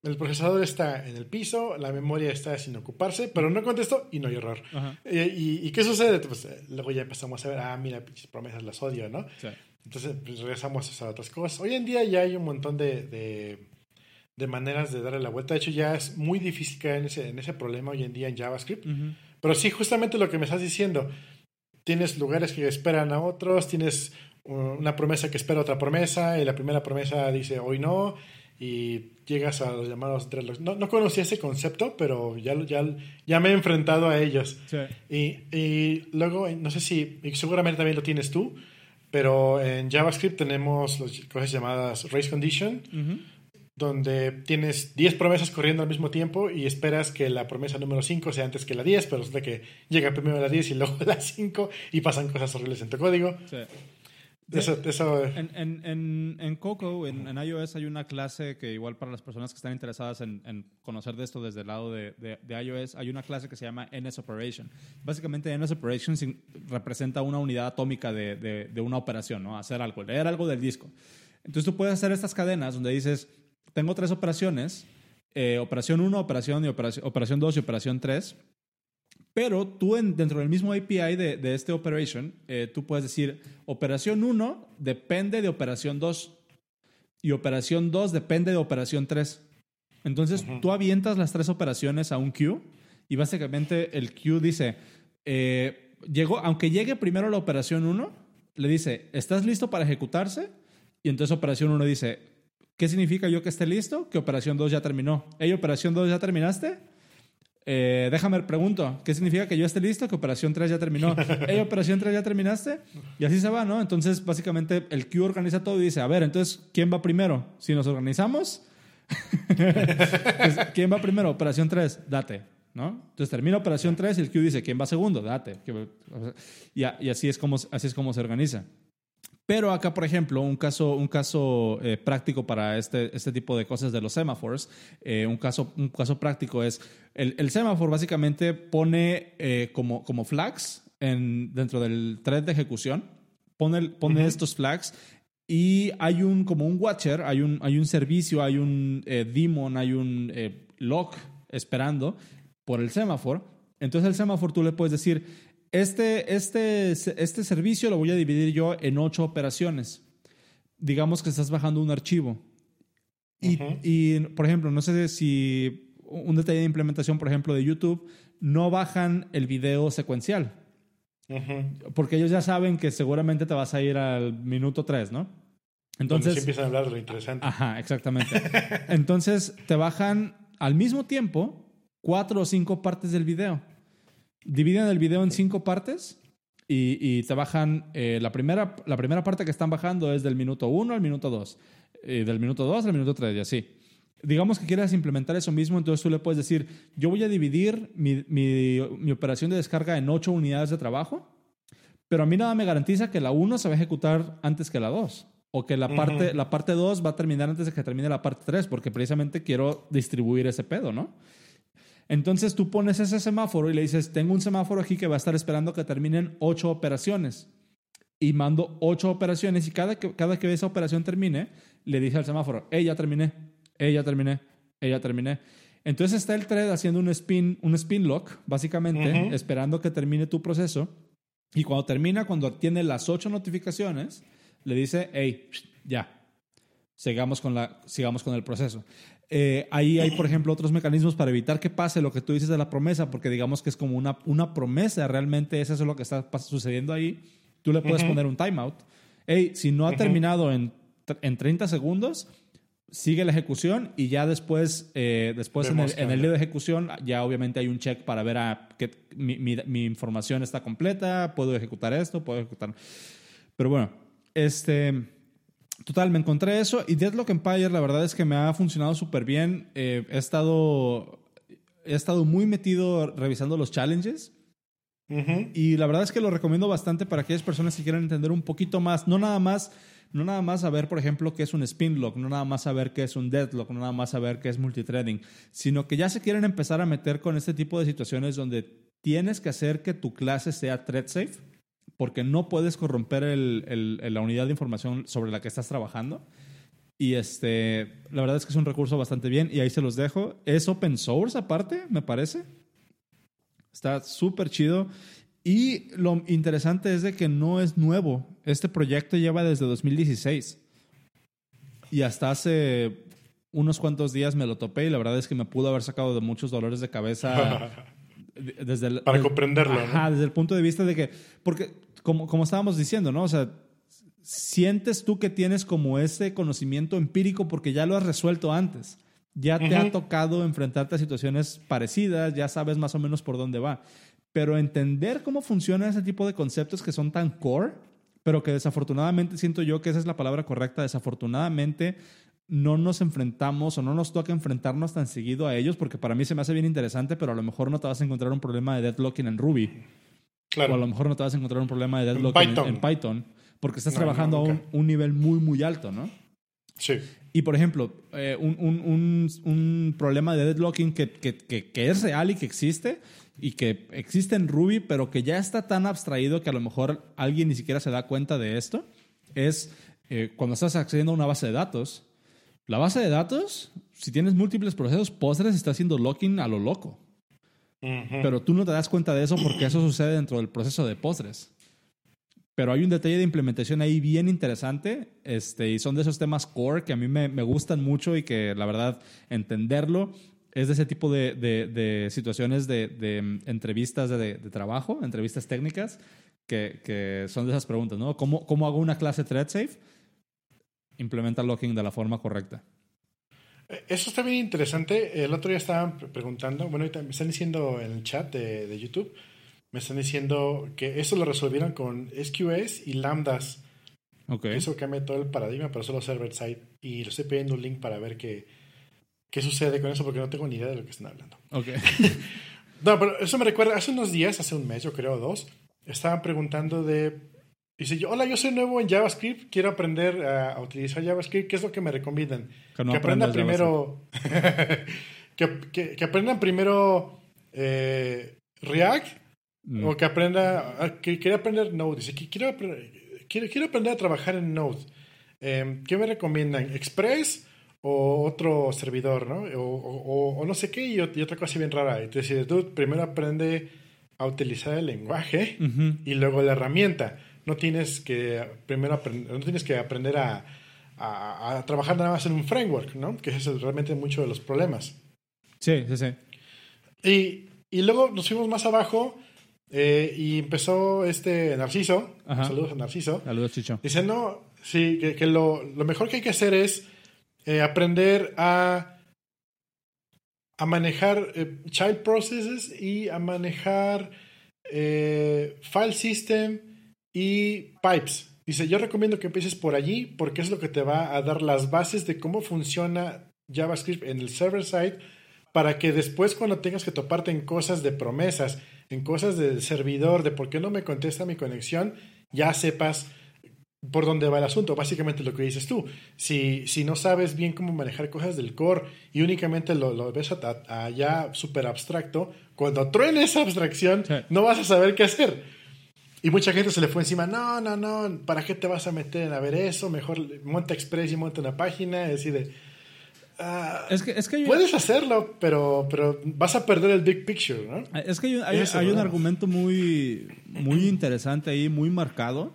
El procesador está en el piso, la memoria está sin ocuparse, pero no contestó y no hay error. ¿Y, y, y qué sucede? Pues eh, luego ya empezamos a ver, ah, mira, pinches promesas las odio, ¿no? Sí. Entonces pues, regresamos a otras cosas. Hoy en día ya hay un montón de, de, de maneras de darle la vuelta. De hecho, ya es muy difícil caer en ese, en ese problema hoy en día en JavaScript. Ujú. Pero sí, justamente lo que me estás diciendo. Tienes lugares que esperan a otros, tienes uh, una promesa que espera otra promesa, y la primera promesa dice hoy no, y llegas a los llamados dreadlocks. No, no conocía ese concepto, pero ya, ya, ya me he enfrentado a ellos. Sí. Y, y luego, no sé si, seguramente también lo tienes tú, pero en JavaScript tenemos las cosas llamadas race condition, donde tienes 10 promesas corriendo al mismo tiempo y esperas que la promesa número 5 sea antes que la 10, pero resulta que llega primero la 10 y luego la 5 y pasan cosas horribles en tu código. Sí. Eso, eso, En, en, en, en Coco, en, iOS, hay una clase que igual para las personas que están interesadas en, conocer de esto desde el lado de, de, de, iOS, hay una clase que se llama NS Operation. Básicamente NS Operation representa una unidad atómica de, de una operación, ¿no? Hacer algo, leer algo del disco. Entonces tú puedes hacer estas cadenas donde dices, tengo tres operaciones, eh, operación 1, operación, y operación, operación 2 y operación 3. Pero tú en- dentro del mismo API de, de este operation, eh, tú puedes decir, operación 1 depende de operación 2 y operación 2 depende de operación 3. Entonces tú avientas las tres operaciones a un queue y básicamente el queue dice, eh, llegó, aunque llegue primero la operación 1, le dice, ¿estás listo para ejecutarse? Y entonces operación 1 dice, ¿qué significa yo que esté listo? Que operación 2 ya terminó. ¿Ey, operación 2 ya terminaste? Eh, déjame pregunto, ¿qué significa que yo esté listo? Que operación 3 ya terminó. ¿Ey, operación 3 ya terminaste? Y así se va, ¿no? Entonces, básicamente, el queue organiza todo y dice, a ver, entonces, ¿quién va primero? Si nos organizamos, pues, ¿quién va primero? Operación 3, date, ¿no? Entonces termina operación 3 y el queue dice, ¿quién va segundo? Date. Y así, es como, así es como se organiza. Pero acá, por ejemplo, un caso, un caso eh, práctico para este, este tipo de cosas de los semáforos, eh, un, caso, un caso práctico es, el, el semáforo básicamente pone eh, como, como flags en, dentro del thread de ejecución, pone, pone estos flags y hay un, como un watcher, hay un, hay un servicio, hay un eh, daemon, hay un eh, log esperando por el semáforo. Entonces el semáforo tú le puedes decir, este, este, este servicio lo voy a dividir yo en ocho operaciones. Digamos que estás bajando un archivo. Y, Ujú. y, por ejemplo, no sé si un detalle de implementación, por ejemplo, de YouTube, no bajan el video secuencial. Porque ellos ya saben que seguramente te vas a ir al minuto 3, ¿no? Entonces, sí empiezan a hablar de lo interesante. Ajá, exactamente. Entonces te bajan al mismo tiempo cuatro o cinco partes del video. Dividen el video en cinco partes y, y te bajan. eh, la, primera, la primera parte que están bajando es del minuto 1 al minuto 2. Y del minuto 2 al minuto 3 y así. Digamos que quieras implementar eso mismo, entonces tú le puedes decir, yo voy a dividir mi, mi, mi operación de descarga en ocho unidades de trabajo, pero a mí nada me garantiza que la 1 se va a ejecutar antes que la 2. O que la parte, la parte 2 va a terminar antes de que termine la parte 3, porque precisamente quiero distribuir ese pedo, ¿no? Entonces tú pones ese semáforo y le dices, tengo un semáforo aquí que va a estar esperando que terminen ocho operaciones. Y mando ocho operaciones y cada que, cada que esa operación termine, le dice al semáforo, hey, ya terminé, hey, ya terminé, hey, ya terminé. Entonces está el thread haciendo un spin, un spin lock, básicamente, esperando que termine tu proceso. Y cuando termina, cuando tiene las ocho notificaciones, le dice, hey, ya, sigamos con, la, sigamos con el proceso. Eh, ahí hay, por ejemplo, otros mecanismos para evitar que pase lo que tú dices de la promesa, porque digamos que es como una, una promesa, realmente es eso lo que está sucediendo ahí. Tú le puedes poner un timeout. Hey, si no ha terminado en, en 30 segundos, sigue la ejecución y ya después, eh, después en el, en el de ejecución, ya obviamente hay un check para ver a, que mi, mi- mi información está completa, puedo ejecutar esto, puedo ejecutar. Pero bueno, este. Total, me encontré eso y Deadlock Empire, la verdad es que me ha funcionado súper bien. Eh, he estado. He estado muy metido revisando los challenges. Ujú. Y la verdad es que lo recomiendo bastante para aquellas personas que quieran entender un poquito más, no nada más, no nada más saber, por ejemplo, qué es un spin lock, no nada más saber qué es un deadlock, no nada más saber qué es multithreading, sino que ya se quieren empezar a meter con este tipo de situaciones donde tienes que hacer que tu clase sea thread safe, porque no puedes corromper el- el- la unidad de información sobre la que estás trabajando. Y este, la verdad es que es un recurso bastante bien y ahí se los dejo. Es open source aparte, me parece. Está súper chido. Y lo interesante es de que no es nuevo. Este proyecto lleva desde 2016. Y hasta hace unos cuantos días me lo topé y la verdad es que me pudo haber sacado de muchos dolores de cabeza de- desde el, Para desde- comprenderlo, ¿no? Ajá, desde el punto de vista de que, porque como, como estábamos diciendo, ¿no? O sea, sientes tú que tienes como ese conocimiento empírico porque ya lo has resuelto antes. Ya te ha tocado enfrentarte a situaciones parecidas, ya sabes más o menos por dónde va. Pero entender cómo funciona ese tipo de conceptos que son tan core, pero que desafortunadamente siento yo que esa es la palabra correcta, desafortunadamente no nos enfrentamos o no nos toca enfrentarnos tan seguido a ellos porque para mí se me hace bien interesante, pero a lo mejor no te vas a encontrar un problema de deadlocking en Ruby. Claro. O a lo mejor no te vas a encontrar un problema de deadlocking en Python, porque estás trabajando a un, nivel muy, muy alto, ¿no? Sí. Y por ejemplo, eh, un, un, un, problema de deadlocking que, que, que, es real y que existe y que existe en Ruby, pero que ya está tan abstraído que a lo mejor alguien ni siquiera se da cuenta de esto, es eh, cuando estás accediendo a una base de datos la base de datos, si tienes múltiples procesos, Postgres está haciendo locking a lo loco. Pero tú no te das cuenta de eso porque eso sucede dentro del proceso de Postgres. Pero hay un detalle de implementación ahí bien interesante este, y son de esos temas core que a mí me, gustan mucho y que la verdad entenderlo es de ese tipo de, situaciones de, mm, entrevistas de, trabajo, entrevistas técnicas, que, son de esas preguntas, ¿no? ¿Cómo, ¿Cómo hago una clase ThreadSafe? implementa locking de la forma correcta. Eso está bien interesante. El otro día estaban preguntando, bueno, me están diciendo en el chat de, YouTube, me están diciendo que eso lo resolvieron con SQS y Lambdas. Okay. Eso cambia todo el paradigma, pero solo server-side. Y lo estoy pidiendo un link para ver qué, qué sucede con eso, porque no tengo ni idea de lo que están hablando. Okay. no, pero eso me recuerda, hace unos días, hace un mes, yo creo, dos, estaban preguntando de Dice, hola, yo soy nuevo en JavaScript, quiero aprender a, utilizar JavaScript, ¿qué es lo que me recomiendan? Que, aprendan primero, que, que, aprendan primero eh, React mm. o que aprenda, ah, que quiere aprender Node. Dice, quiero, quiero, quiero aprender a trabajar en Node. Em, ¿Qué me recomiendan? ¿Express o otro servidor, no? O, o, no sé qué y, otra cosa bien rara. Entonces, tú primero aprende a utilizar el lenguaje y luego la herramienta no tienes que primero no tienes que aprender a, a, trabajar nada más en un framework, ¿no? Que ese es realmente mucho de los problemas. Sí, sí, sí. Y, y luego nos fuimos más abajo eh, y empezó este Narciso. Saludos a Narciso. Saludos, Chicho. Dice, no, sí, que, que lo, lo, mejor que hay que hacer es eh, aprender a, a manejar eh, child processes y a manejar file system y Pipes. Dice, yo recomiendo que empieces por allí porque es lo que te va a dar las bases de cómo funciona JavaScript en el server side para que después cuando tengas que toparte en cosas de promesas, en cosas del servidor, de por qué no me contesta mi conexión, ya sepas por dónde va el asunto. Básicamente lo que dices tú. Si, si no sabes bien cómo manejar cosas del core y únicamente lo, ves allá súper abstracto, cuando truene esa abstracción, no vas a saber qué hacer. Y mucha gente se le fue encima, no, no, no, ¿para qué te vas a meter a ver eso? Mejor monta Express y monta una página. Decir, ah, es que, es que puedes hacerlo, pero, pero vas a perder el big picture, ¿no? Es que hay, hay, un argumento muy, muy interesante ahí, muy marcado,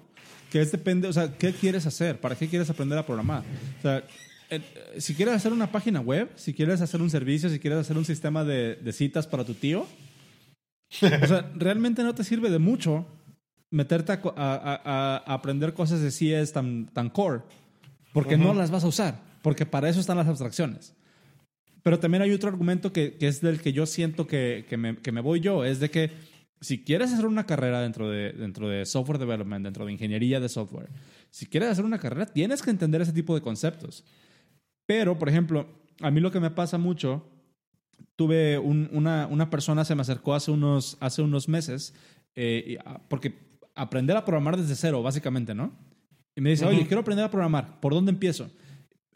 que es depende, o sea, ¿qué quieres hacer? ¿Para qué quieres aprender a programar? O sea, eh, si quieres hacer una página web, si quieres hacer un servicio, si quieres hacer un sistema de, de citas para tu tío, o sea, realmente no te sirve de mucho meterte a, aprender cosas de CS tan, tan core, porque no las vas a usar, porque para eso están las abstracciones. Pero también hay otro argumento que, es del que yo siento que, que, me, que, me, voy yo, es de que si quieres hacer una carrera dentro de, dentro de software development, dentro de ingeniería de software, si quieres hacer una carrera, tienes que entender ese tipo de conceptos. Pero, por ejemplo, a mí lo que me pasa mucho, tuve una, una, persona se me acercó hace unos, hace unos meses, eh, ah, porque aprender a programar desde cero, básicamente, ¿no? Y me dice, oye, quiero aprender a programar, ¿por dónde empiezo?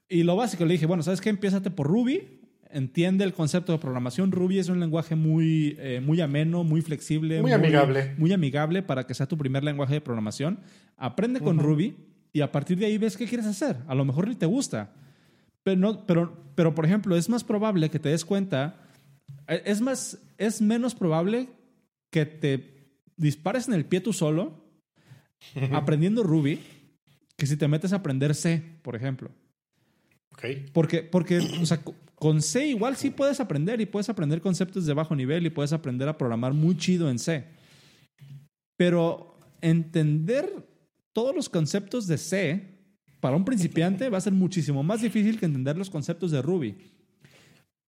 Y lo básico, le dije, bueno, ¿sabes qué? Empiezate por Ruby, entiende el concepto de programación. Ruby es un lenguaje muy, eh, muy ameno, muy flexible. Muy, amigable. Muy amigable para que sea tu primer lenguaje de programación. Aprende con Ruby y a partir de ahí ves qué quieres hacer. A lo mejor ni te gusta. Pero, no, pero, pero por ejemplo, es más probable que te des cuenta, e, es, más, es menos probable que te dispares en el pie tú solo, aprendiendo Ruby, que si te metes a aprender C, por ejemplo. Ok. Porque, porque o sea, con C igual sí puedes aprender y puedes aprender conceptos de bajo nivel y puedes aprender a programar muy chido en C. Pero entender todos los conceptos de C, para un principiante va a ser muchísimo más difícil que entender los conceptos de Ruby.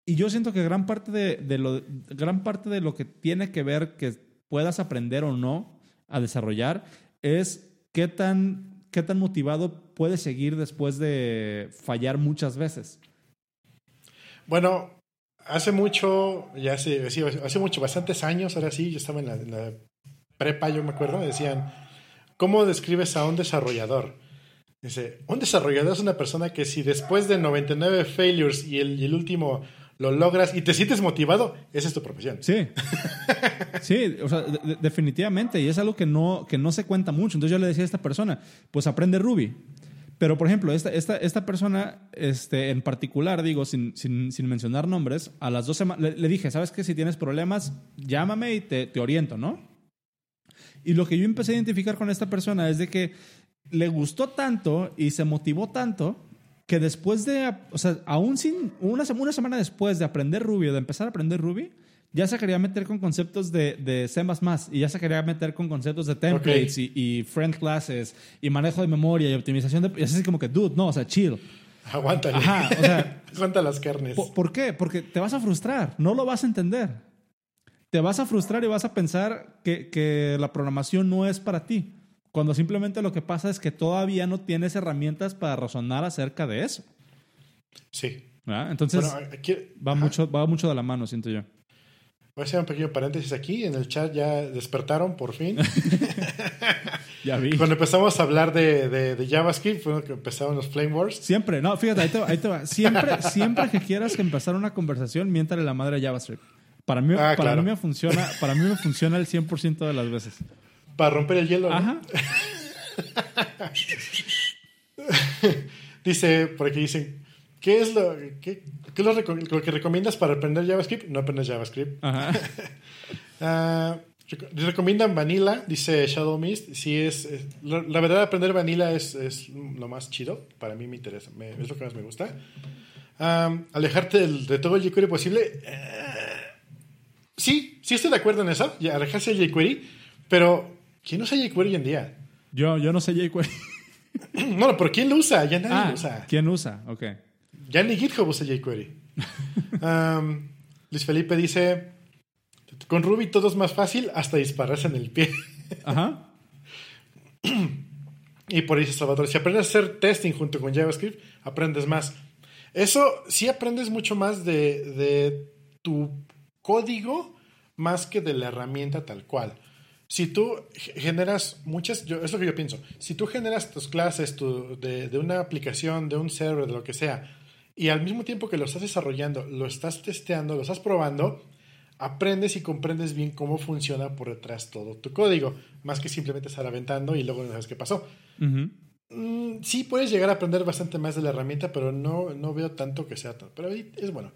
Y yo siento que gran parte de, lo, gran parte de lo que tiene que ver que puedas aprender o no a desarrollar es qué tan, qué tan motivado puedes seguir después de fallar muchas veces. Bueno, hace mucho, ya hace, hace mucho, bastantes años, ahora sí, yo estaba en la, prepa, yo me acuerdo, decían, ¿cómo describes a un desarrollador? Dice, un desarrollador es una persona que si después de 99 failures y el, y el último lo logras y te sientes motivado, esa es tu profesión. Sí. Sí, o sea, definitivamente. Y es algo que no, que no se cuenta mucho. Entonces yo le decía a esta persona, pues aprende Ruby. Pero, por ejemplo, esta, esta, esta persona este, en particular, digo, sin, sin, sin mencionar nombres, a las dos semanas le, dije, ¿sabes qué? Si tienes problemas, llámame y te, te oriento, ¿no? Y lo que yo empecé a identificar con esta persona es de que le gustó tanto y se motivó tanto que después de, o sea, aún sin, una, una semana después de aprender Ruby o de empezar a aprender Ruby, ya se quería meter con conceptos de, de C++ y ya se quería meter con conceptos de templates y, y, friend classes y manejo de memoria y optimización de... Y así como que, dude, no, o sea, chill. Aguántale. Ajá, o sea... Aguanta las carnes. ¿Por qué? Porque te vas a frustrar, no lo vas a entender. Te vas a frustrar y vas a pensar que, que la programación no es para ti. Cuando simplemente lo que pasa es que todavía no tienes herramientas para razonar acerca de eso. Sí. Entonces, va, mucho, va mucho de la mano, siento yo. Voy a hacer un pequeño paréntesis aquí. En el chat ya despertaron por fin. ya vi. Cuando empezamos a hablar de, de, JavaScript, fue que empezaron los Flame Wars. Siempre, no, fíjate, ahí te, va. Siempre, siempre que quieras empezar una conversación, miéntale la madre a JavaScript. Para mí, ah, para mí me funciona, para mí me funciona el 100% de las veces. Para romper el hielo. Ajá. Dice, por aquí dicen, ¿qué es lo, qué, qué lo, que recomiendas para aprender JavaScript? No aprendes JavaScript. Ajá. uh, recomiendan Vanilla, dice Shadow Mist. Sí, es, la, verdad, aprender Vanilla es, es, lo más chido. Para mí me interesa, es lo que más me gusta. alejarte de todo el jQuery posible. Uh, sí, sí estoy de acuerdo en eso, alejarse del jQuery, pero ¿Quién usa jQuery hoy en día? Yo, yo no sé jQuery. no, pero ¿quién lo usa? Ya nadie ah, lo usa. ¿Quién usa? Ok. Ya ni GitHub usa jQuery. um, Luis Felipe dice: Con Ruby todo es más fácil hasta dispararse en el pie. Ajá. y por ahí dice Salvador: Si aprendes a hacer testing junto con JavaScript, aprendes más. Eso sí aprendes mucho más de, de tu código más que de la herramienta tal cual si tú generas muchas, yo, es lo que yo pienso, si tú generas tus clases de, de, una aplicación, de un server, de lo que sea, y al mismo tiempo que lo estás desarrollando, lo estás testeando, lo estás probando, aprendes y comprendes bien cómo funciona por detrás todo tu código, más que simplemente estar aventando y luego no sabes qué pasó. Mm, sí, puedes llegar a aprender bastante más de la herramienta, pero no, no veo tanto que sea todo. Pero es bueno.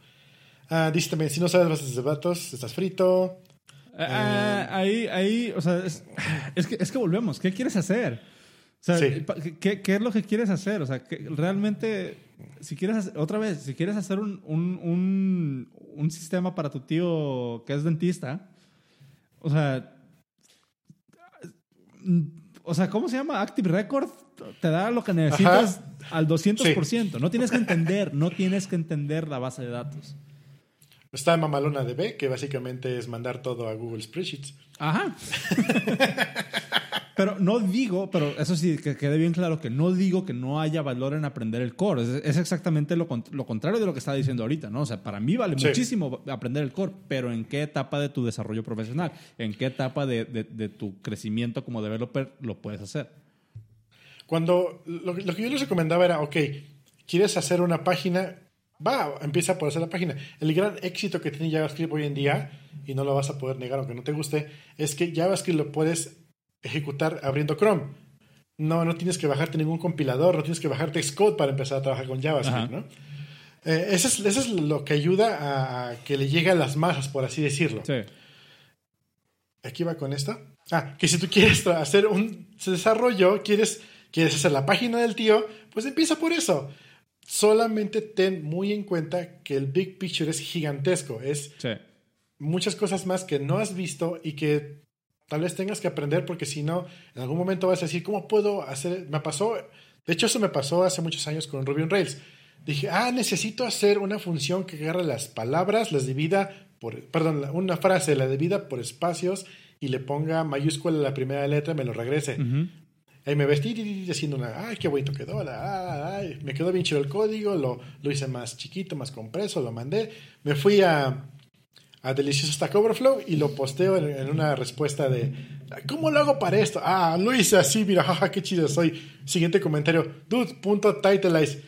Ah, dice también, si no sabes bases de datos, estás frito. Ah, ah, ahí, ahí, o sea, es, que, es que volvemos. ¿Qué quieres hacer? O sea, ¿qué, ¿qué, es lo que quieres hacer? O sea, que realmente, si quieres, otra vez, si quieres hacer un, un, un, un, sistema para tu tío que es dentista, o sea, o sea, ¿cómo se llama? Active Record te da lo que necesitas al 200%. No tienes que entender, no tienes que entender la base de datos. Está Mamalona DB, que básicamente es mandar todo a Google Spreadsheets. Ajá. pero no digo, pero eso sí, que quede bien claro que no digo que no haya valor en aprender el core. Es, exactamente lo, contrario de lo que estaba diciendo ahorita, ¿no? O sea, para mí vale muchísimo aprender el core, pero ¿en qué etapa de tu desarrollo profesional? ¿En qué etapa de, tu crecimiento como developer lo puedes hacer? Cuando lo, lo que yo les recomendaba era, ok, quieres hacer una página va, empieza por hacer la página. El gran éxito que tiene JavaScript hoy en día, y no lo vas a poder negar aunque no te guste, es que JavaScript lo puedes ejecutar abriendo Chrome. No, no tienes que bajarte ningún compilador, no tienes que bajarte Xcode para empezar a trabajar con JavaScript, ¿no? Eh, eso, es, eso, es, lo que ayuda a, que le llegue a las masas, por así decirlo. Sí. Aquí va con esto. Ah, que si tú quieres hacer un desarrollo, quieres, quieres hacer la página del tío, pues empieza por eso solamente ten muy en cuenta que el big picture es gigantesco. Es muchas cosas más que no has visto y que tal vez tengas que aprender porque si no, en algún momento vas a decir, ¿cómo puedo hacer? Me pasó, de hecho eso me pasó hace muchos años con Ruby on Rails. Dije, ah, necesito hacer una función que agarre las palabras, las divida por, perdón, una frase, la divida por espacios y le ponga mayúscula la primera letra y me lo regrese. Ahí me vestí haciendo una, ay, qué bonito quedó, ay, me quedó bien chido el código, lo, lo hice más chiquito, más compreso, lo mandé. Me fui a, a Delicioso Stack Overflow y lo posteo en, una respuesta de, ¿cómo lo hago para esto? Ah, lo hice así, mira, jaja, qué chido soy. Siguiente comentario, dude, punto titleize.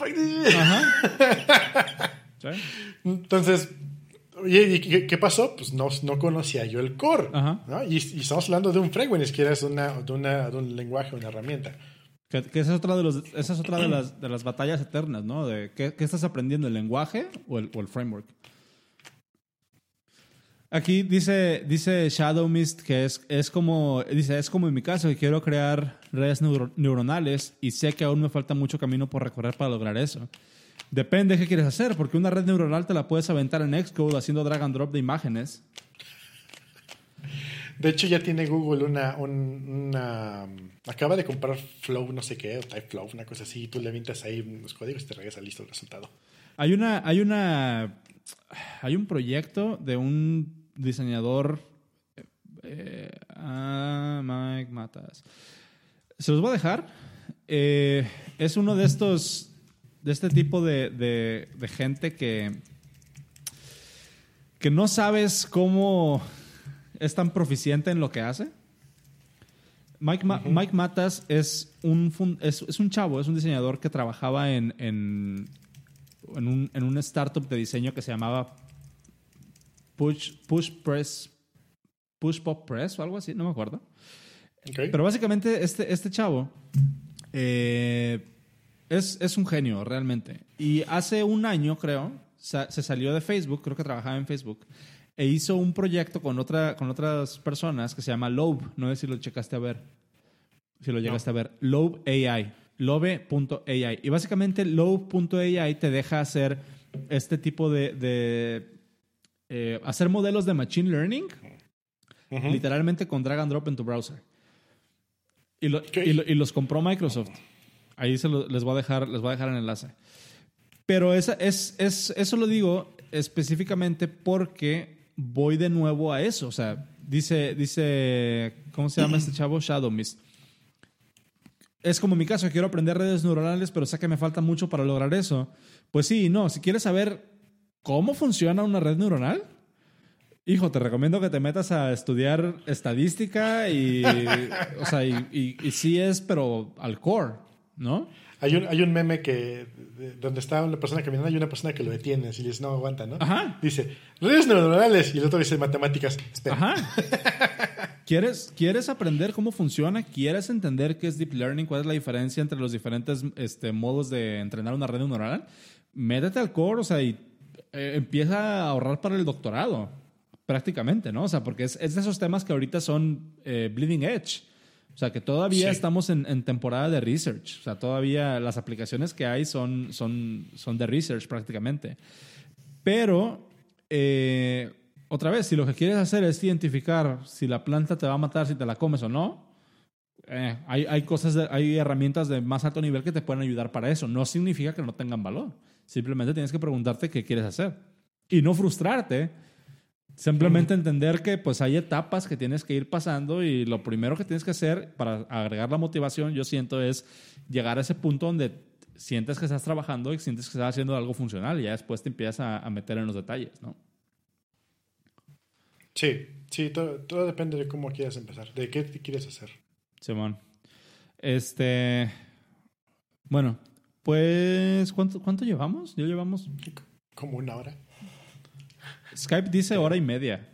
Entonces, ¿Y qué, pasó? Pues no, no, conocía yo el core. Y, estamos hablando de un framework, ni siquiera es una, de, una, de un lenguaje, una herramienta. Que, esa, es otra de los, esa es otra de las, de las batallas eternas, ¿no? De ¿qué, qué estás aprendiendo, el lenguaje o el, o el, framework? Aquí dice, dice Shadow Mist que es, es, como, dice, es como en mi caso, que quiero crear redes neuronales y sé que aún me falta mucho camino por recorrer para lograr eso. Depende de qué quieres hacer, porque una red neuronal te la puedes aventar en Xcode haciendo drag and drop de imágenes. De hecho, ya tiene Google una, una, Acaba de comprar Flow, no sé qué, o Typeflow, una cosa así, y tú le avientas ahí los códigos y te regresa listo el resultado. Hay una. Hay una. Hay un proyecto de un diseñador. Eh, ah, Mike Matas. Se los voy a dejar. Eh, es uno de estos de este tipo de, de, gente que, que no sabes cómo es tan proficiente en lo que hace. Mike, Mike Matas es un, es, es, un chavo, es un diseñador que trabajaba en, en, en, un, en, un, startup de diseño que se llamaba Push, Push Press, Push Pop Press o algo así, no me acuerdo. Pero básicamente este, este chavo eh, es, un genio, realmente. Y hace un año, creo, se salió de Facebook, creo que trabajaba en Facebook, e hizo un proyecto con, otra, con otras personas que se llama Lobe. No sé si lo checaste a ver. Si lo llegaste a ver. Lobe AI. Lobe.ai. Y básicamente Lobe.ai te deja hacer este tipo de... Eh, hacer modelos de machine learning, literalmente con drag and drop en tu browser. Y, y los compró Microsoft. Ahí se les, voy a dejar, les voy a dejar el enlace. Pero esa, es, es, eso lo digo específicamente porque voy de nuevo a eso. O sea, dice, dice ¿cómo se llama este chavo? Shadow Mist. Es como mi caso, quiero aprender redes neuronales, pero sé que me falta mucho para lograr eso. Pues sí, no, si quieres saber cómo funciona una red neuronal, hijo, te recomiendo que te metas a estudiar estadística y, o sea, y, y, y sí es, pero al core. ¿No? Hay un, hay un meme que donde está una persona caminando y una persona que lo detiene y le dice, no aguanta, ¿no? Ajá. Dice, redes neuronales y el otro dice matemáticas. Espera. Ajá. ¿Quieres, ¿Quieres aprender cómo funciona? ¿Quieres entender qué es deep learning? ¿Cuál es la diferencia entre los diferentes este, modos de entrenar una red neuronal? Métete al core, o sea, y eh, empieza a ahorrar para el doctorado, prácticamente, ¿no? O sea, porque es, es de esos temas que ahorita son eh, bleeding edge. O sea, que todavía estamos en, temporada de research. O sea, todavía las aplicaciones que hay son, son, son de research prácticamente. Pero, eh, otra vez, si lo que quieres hacer es identificar si la planta te va a matar, si te la comes o no, eh, hay, hay, cosas, hay herramientas de más alto nivel que te pueden ayudar para eso. No significa que no tengan valor. Simplemente tienes que preguntarte qué quieres hacer. Y no frustrarte Simplemente entender que pues hay etapas que tienes que ir pasando y lo primero que tienes que hacer para agregar la motivación, yo siento, es llegar a ese punto donde sientes que estás trabajando y sientes que estás haciendo algo funcional y ya después te empiezas a, meter en los detalles, ¿no? Sí, sí, todo, todo, depende de cómo quieras empezar, de qué quieres hacer. Simón. Este. Bueno, pues, ¿cuánto, ¿cuánto llevamos? ¿Ya llevamos? Como una hora. Skype dice hora y media.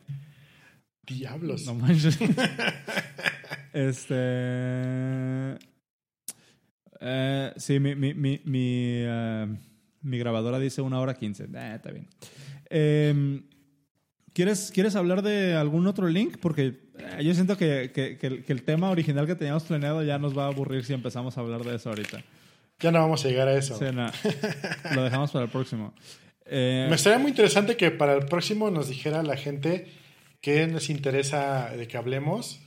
Diablos. No manches. este. Eh, sí, mi, mi, mi, mi, eh, mi, grabadora dice una hora quince. Eh, está bien. Em, ¿quieres, ¿Quieres hablar de algún otro link? Porque yo siento que, que, que, el, tema original que teníamos planeado ya nos va a aburrir si empezamos a hablar de eso ahorita. Ya no vamos a llegar a eso. Sí, no. Lo dejamos para el próximo. Eh, Me estaría muy interesante que para el próximo nos dijera la gente qué nos interesa de que hablemos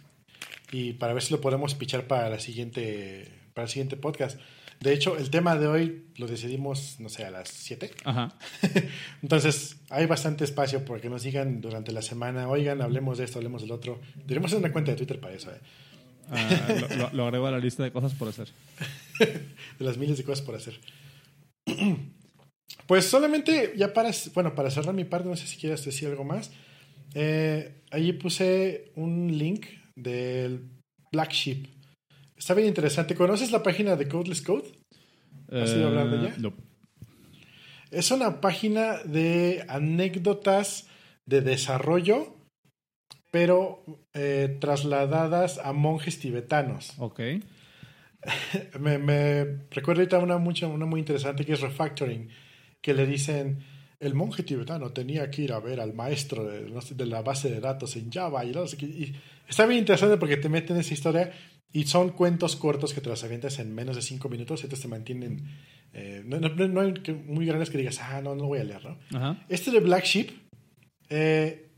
y para ver si lo podemos pichar para la siguiente para el siguiente podcast. De hecho, el tema de hoy lo decidimos, no sé, a las 7. Ajá. Entonces, hay bastante espacio porque nos digan durante la semana, oigan, hablemos de esto, hablemos del otro. Hacer una cuenta de Twitter para eso, ¿eh? Ah, lo, lo- lo agrego a la lista de cosas por hacer. de las miles de cosas por hacer. Pues solamente, ya para, bueno, para cerrar mi parte, no sé si quieres decir algo más. Eh, allí puse un link del Black Sheep. Está bien interesante. ¿Conoces la página de Codeless Code? ¿Has oído hablar de ella? Eh, no. Es una página de anécdotas de desarrollo, pero eh, trasladadas a monjes tibetanos. Ok. Me, me recuerdo ahorita una, mucho, una muy interesante que es Refactoring, que le dicen, el monje tibetano tenía que ir a ver al maestro de, no sé, de la base de datos en Java y no sé qué. Y está bien interesante porque te meten en esa historia y son cuentos cortos que te los avientas en menos de cinco minutos y entonces te mantienen... eh, no, no- no hay muy grandes que digas, ah, no, no voy a leer, ¿no? Ajá. Este de Black Sheep eh,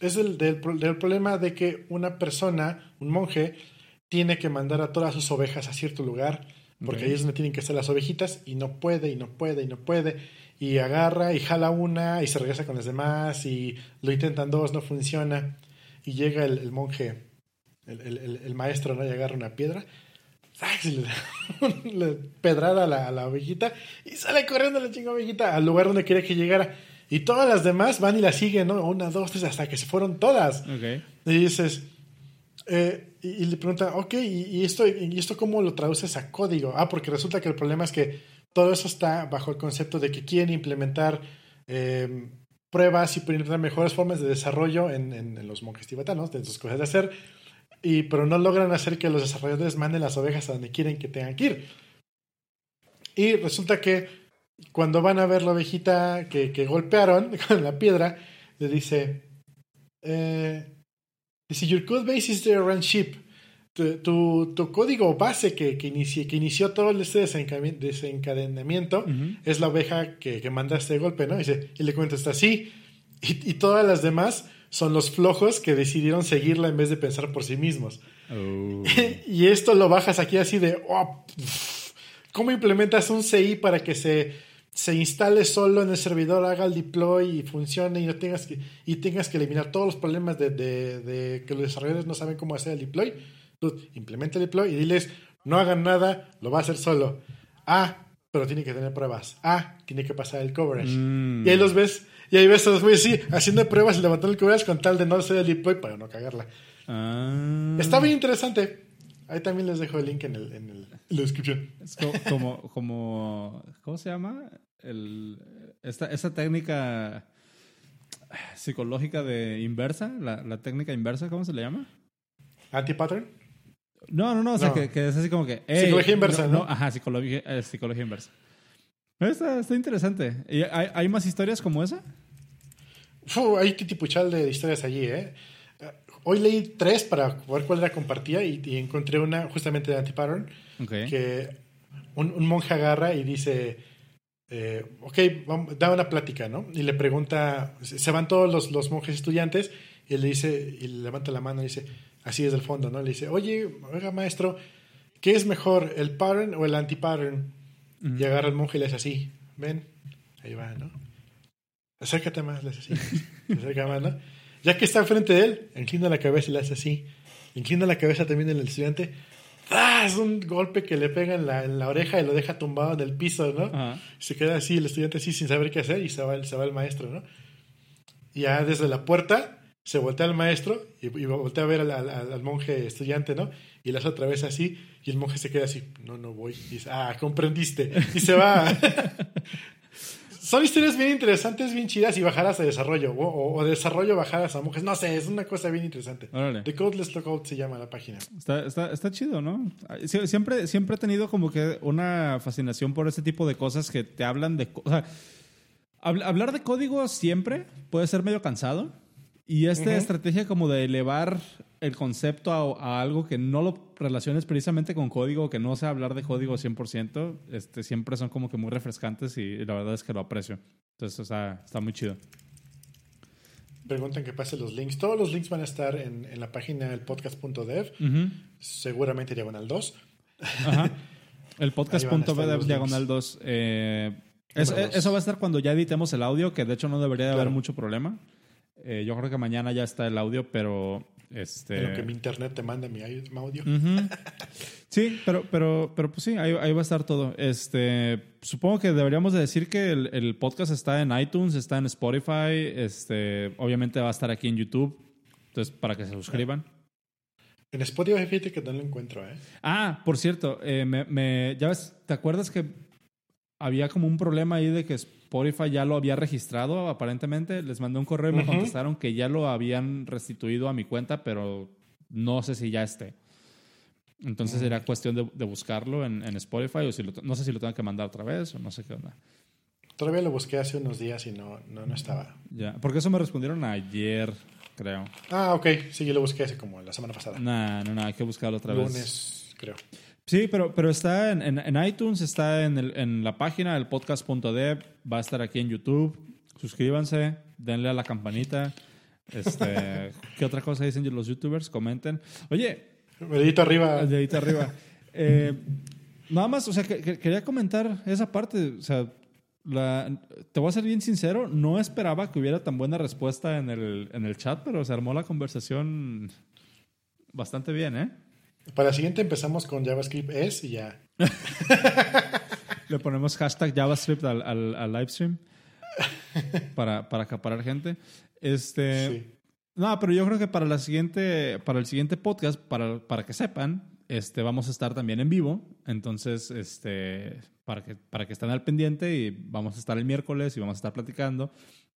es el del, pro- del problema de que una persona, un monje, tiene que mandar a todas sus ovejas a cierto lugar, porque Ok. ahí es donde tienen que estar las ovejitas, y no puede, y no puede, y no puede, y agarra y jala una, y se regresa con las demás, y lo intentan dos, no funciona, y llega el, el monje, el, el- el- maestro, ¿no? Y agarra una piedra, y le da una pedrada a la, a la ovejita, y sale corriendo la chinga ovejita al lugar donde quería que llegara. Y todas las demás van y la siguen, ¿no? Una, dos, tres, hasta que se fueron todas. Ok. Y dices, eh, y, y le preguntan, ok, ¿y, y esto, ¿y esto cómo lo traduces a código? Ah, porque resulta que el problema es que todo eso está bajo el concepto de que quieren implementar eh, pruebas y implementar mejores formas de desarrollo en, los monjes tibetanos, de sus cosas de hacer, y, pero no logran hacer que los desarrolladores manden las ovejas a donde quieren que tengan que ir. Y resulta que cuando van a ver la ovejita que, que golpearon con la piedra, le dice, eh, dice, your code base is the run ship. Tu, tu, tu código base que, que, que inició todo este desencaden- desencadenamiento es la oveja que, que mandaste de golpe, ¿no? Dice, y le contesta, sí. Y, y todas las demás son los flojos que decidieron seguirla en vez de pensar por sí mismos. Oh. y esto lo bajas aquí así de, oh, ¿cómo implementas un CI para que se, se instale solo en el servidor, haga el deploy y funcione y no tengas que, y tengas que eliminar todos los problemas de, de- de que los desarrolladores no saben cómo hacer el deploy? Implementa el deploy y diles, no hagan nada, lo va a hacer solo. Ah, pero tiene que tener pruebas. Ah, tiene que pasar el coverage. Mm. Y ahí los ves, y ahí ves a los güeyes, sí, haciendo pruebas y levantando el coverage con tal de no hacer el deploy para no cagarla. Ah. Está bien interesante. Ahí también les dejo el link en, el, en, el- en la descripción. Es co- como, como, ¿cómo se llama? El, esta, esta técnica psicológica de inversa, la, la técnica inversa, ¿cómo se le llama? Anti-pattern. No, no, no, o sea, No. Que, que es así como que... "Ey, Psicología inversa, ¿no? Ajá, psicología, eh, psicología inversa. Está, está interesante. ¿Y hay, hay más historias como esa? Fu, hay titipuchal de historias allí, ¿eh? Hoy leí tres para ver cuál era compartida y, y encontré una justamente de anti-pattern Ok. que un, un monje agarra y dice, eh, ok, vamos, da una plática, ¿no? Y le pregunta, se van todos los, los monjes estudiantes y le dice, y le levanta la mano y dice, así desde el fondo, ¿no? Le dice, oye, oiga maestro, ¿qué es mejor, el pattern o el anti-pattern? Y agarra el monje y le hace así, ven, ahí va, ¿no? Acércate más, le hace así, se acerca más, ¿no? Ya que está enfrente de él, inclina la cabeza y le hace así, inclina la cabeza también del estudiante, ¡Ah! Es un golpe que le pega en la, en la oreja y lo deja tumbado en el piso, ¿no? Se queda así, el estudiante así sin saber qué hacer y se va, el- se va el maestro, ¿no? Y ya desde la puerta se voltea el maestro y, y voltea a ver al, al- al monje estudiante, ¿no? Y hace otra vez así y el monje se queda así, no, no voy. Y dice, ah, comprendiste. Y se va. Son historias bien interesantes, bien chidas y bajadas a desarrollo. O, o- o desarrollo bajadas a monjes. No sé, es una cosa bien interesante. Órale. The Codeless Lookout se llama la página. Está, está, está chido, ¿no? Sie- Siempre, siempre he tenido como que una fascinación por ese tipo de cosas que te hablan de... O sea, habl- hablar de código siempre puede ser medio cansado. Y esta estrategia como de elevar el concepto a, a algo que no lo relaciones precisamente con código, que no sea hablar de código 100%, este, siempre son como que muy refrescantes y, la verdad es que lo aprecio. Entonces, o sea, está muy chido. preguntan que pase los links. Todos los links van a estar en, en la página del podcast.dev, Ujú. seguramente diagonal 2. Ajá. El los diagonal 2. Eh, es- dos. eso va a estar cuando ya editemos el audio, que de hecho no debería de haber mucho problema. Eh, yo creo que mañana ya está el audio, pero este. Lo que mi internet te manda mi au- mi audio. Sí, pero, pero, pero pues sí, ahí, ahí va a estar todo. Este, supongo que deberíamos de decir que el, el podcast está en iTunes, está en Spotify, este, obviamente va a estar aquí en YouTube. Entonces, para que se suscriban. En Spotify, fíjate que no lo encuentro, ¿eh? Ah, por cierto, eh, me, me- ya ves, ¿te acuerdas que había como un problema ahí de que Spotify ya lo había registrado aparentemente? Les mandé un correo y me contestaron que ya lo habían restituido a mi cuenta, pero no sé si ya esté. Entonces era cuestión de, de buscarlo en, en Spotify o si lo, no sé si lo tengo que mandar otra vez o no sé qué onda. Todavía lo busqué hace unos días y no, no, no estaba. Ya, porque eso me respondieron ayer, creo. Ah, ok. Sí, yo lo busqué hace como la semana pasada. Nah, no, no, hay que buscarlo otra vez. Lunes, creo. Sí, pero, pero está en, en- en iTunes, está en, el- en la página del podcast.dev, va a estar aquí en YouTube. Suscríbanse, denle a la campanita. Este, ¿Qué otra cosa dicen los youtubers? Comenten. Oye, Dedito arriba. dedito arriba. Eh, nada más, o sea, que- que- quería comentar esa parte. O sea, la- te voy a ser bien sincero, no esperaba que hubiera tan buena respuesta en el, en el chat, pero se armó la conversación bastante bien, ¿eh? Para la siguiente empezamos con JavaScript es y ya. Le ponemos hashtag JavaScript al, al, al livestream para, para acaparar gente. Este, Sí. No, pero yo creo que para, la siguiente, para el siguiente podcast, para, para que sepan, este, vamos a estar también en vivo. Entonces, este, para, que, para que estén al pendiente y vamos a estar el miércoles y vamos a estar platicando.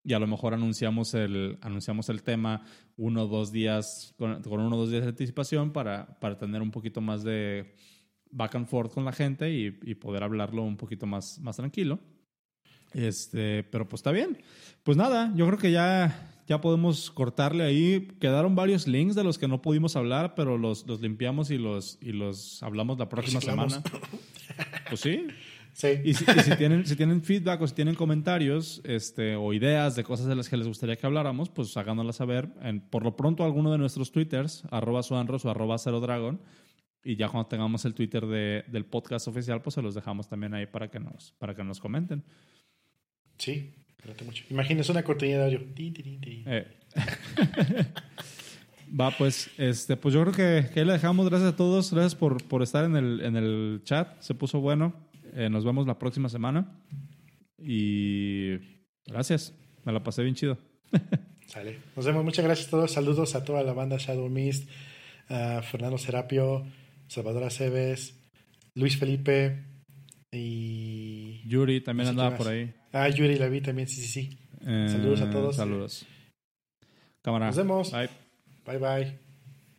Y a lo mejor anunciamos el, anunciamos el tema uno o dos días, con, con uno o dos días de anticipación para, para tener un poquito más de back and forth con la gente y, y poder hablarlo un poquito más, más tranquilo. Este, pero pues está bien. Pues nada, yo creo que ya, ya podemos cortarle ahí. Quedaron varios links de los que no pudimos hablar, pero los, los limpiamos y los, y los hablamos la próxima semana. Pues sí. Sí. Y si, y si tienen, si tienen feedback o si tienen comentarios este, o ideas de cosas de las que les gustaría que habláramos, pues háganoslas saber. En, por lo pronto, alguno de nuestros twitters, arroba suanros o arroba cero dragon. Y ya cuando tengamos el Twitter de- del podcast oficial, pues se los dejamos también ahí para que nos, para que nos comenten. Sí. Espérate mucho. Imagínense una cortinilla de audio. Eh. Va, pues, este, pues yo creo que, que ahí le dejamos. Gracias a todos. Gracias por, por estar en el, en el chat. Se puso bueno. Eh, nos vemos la próxima semana. Y gracias. Me la pasé bien chido. Sale. Nos vemos. Muchas gracias a todos. Saludos a toda la banda Shadow Mist, a Fernando Serapio, Salvador Aceves, Luis Felipe y. Yuri también No sé andaba por ahí. Ah, Yuri la vi también. Sí, sí, sí. Eh, Saludos a todos. Saludos. Cámara. Nos vemos. Bye. Bye, bye.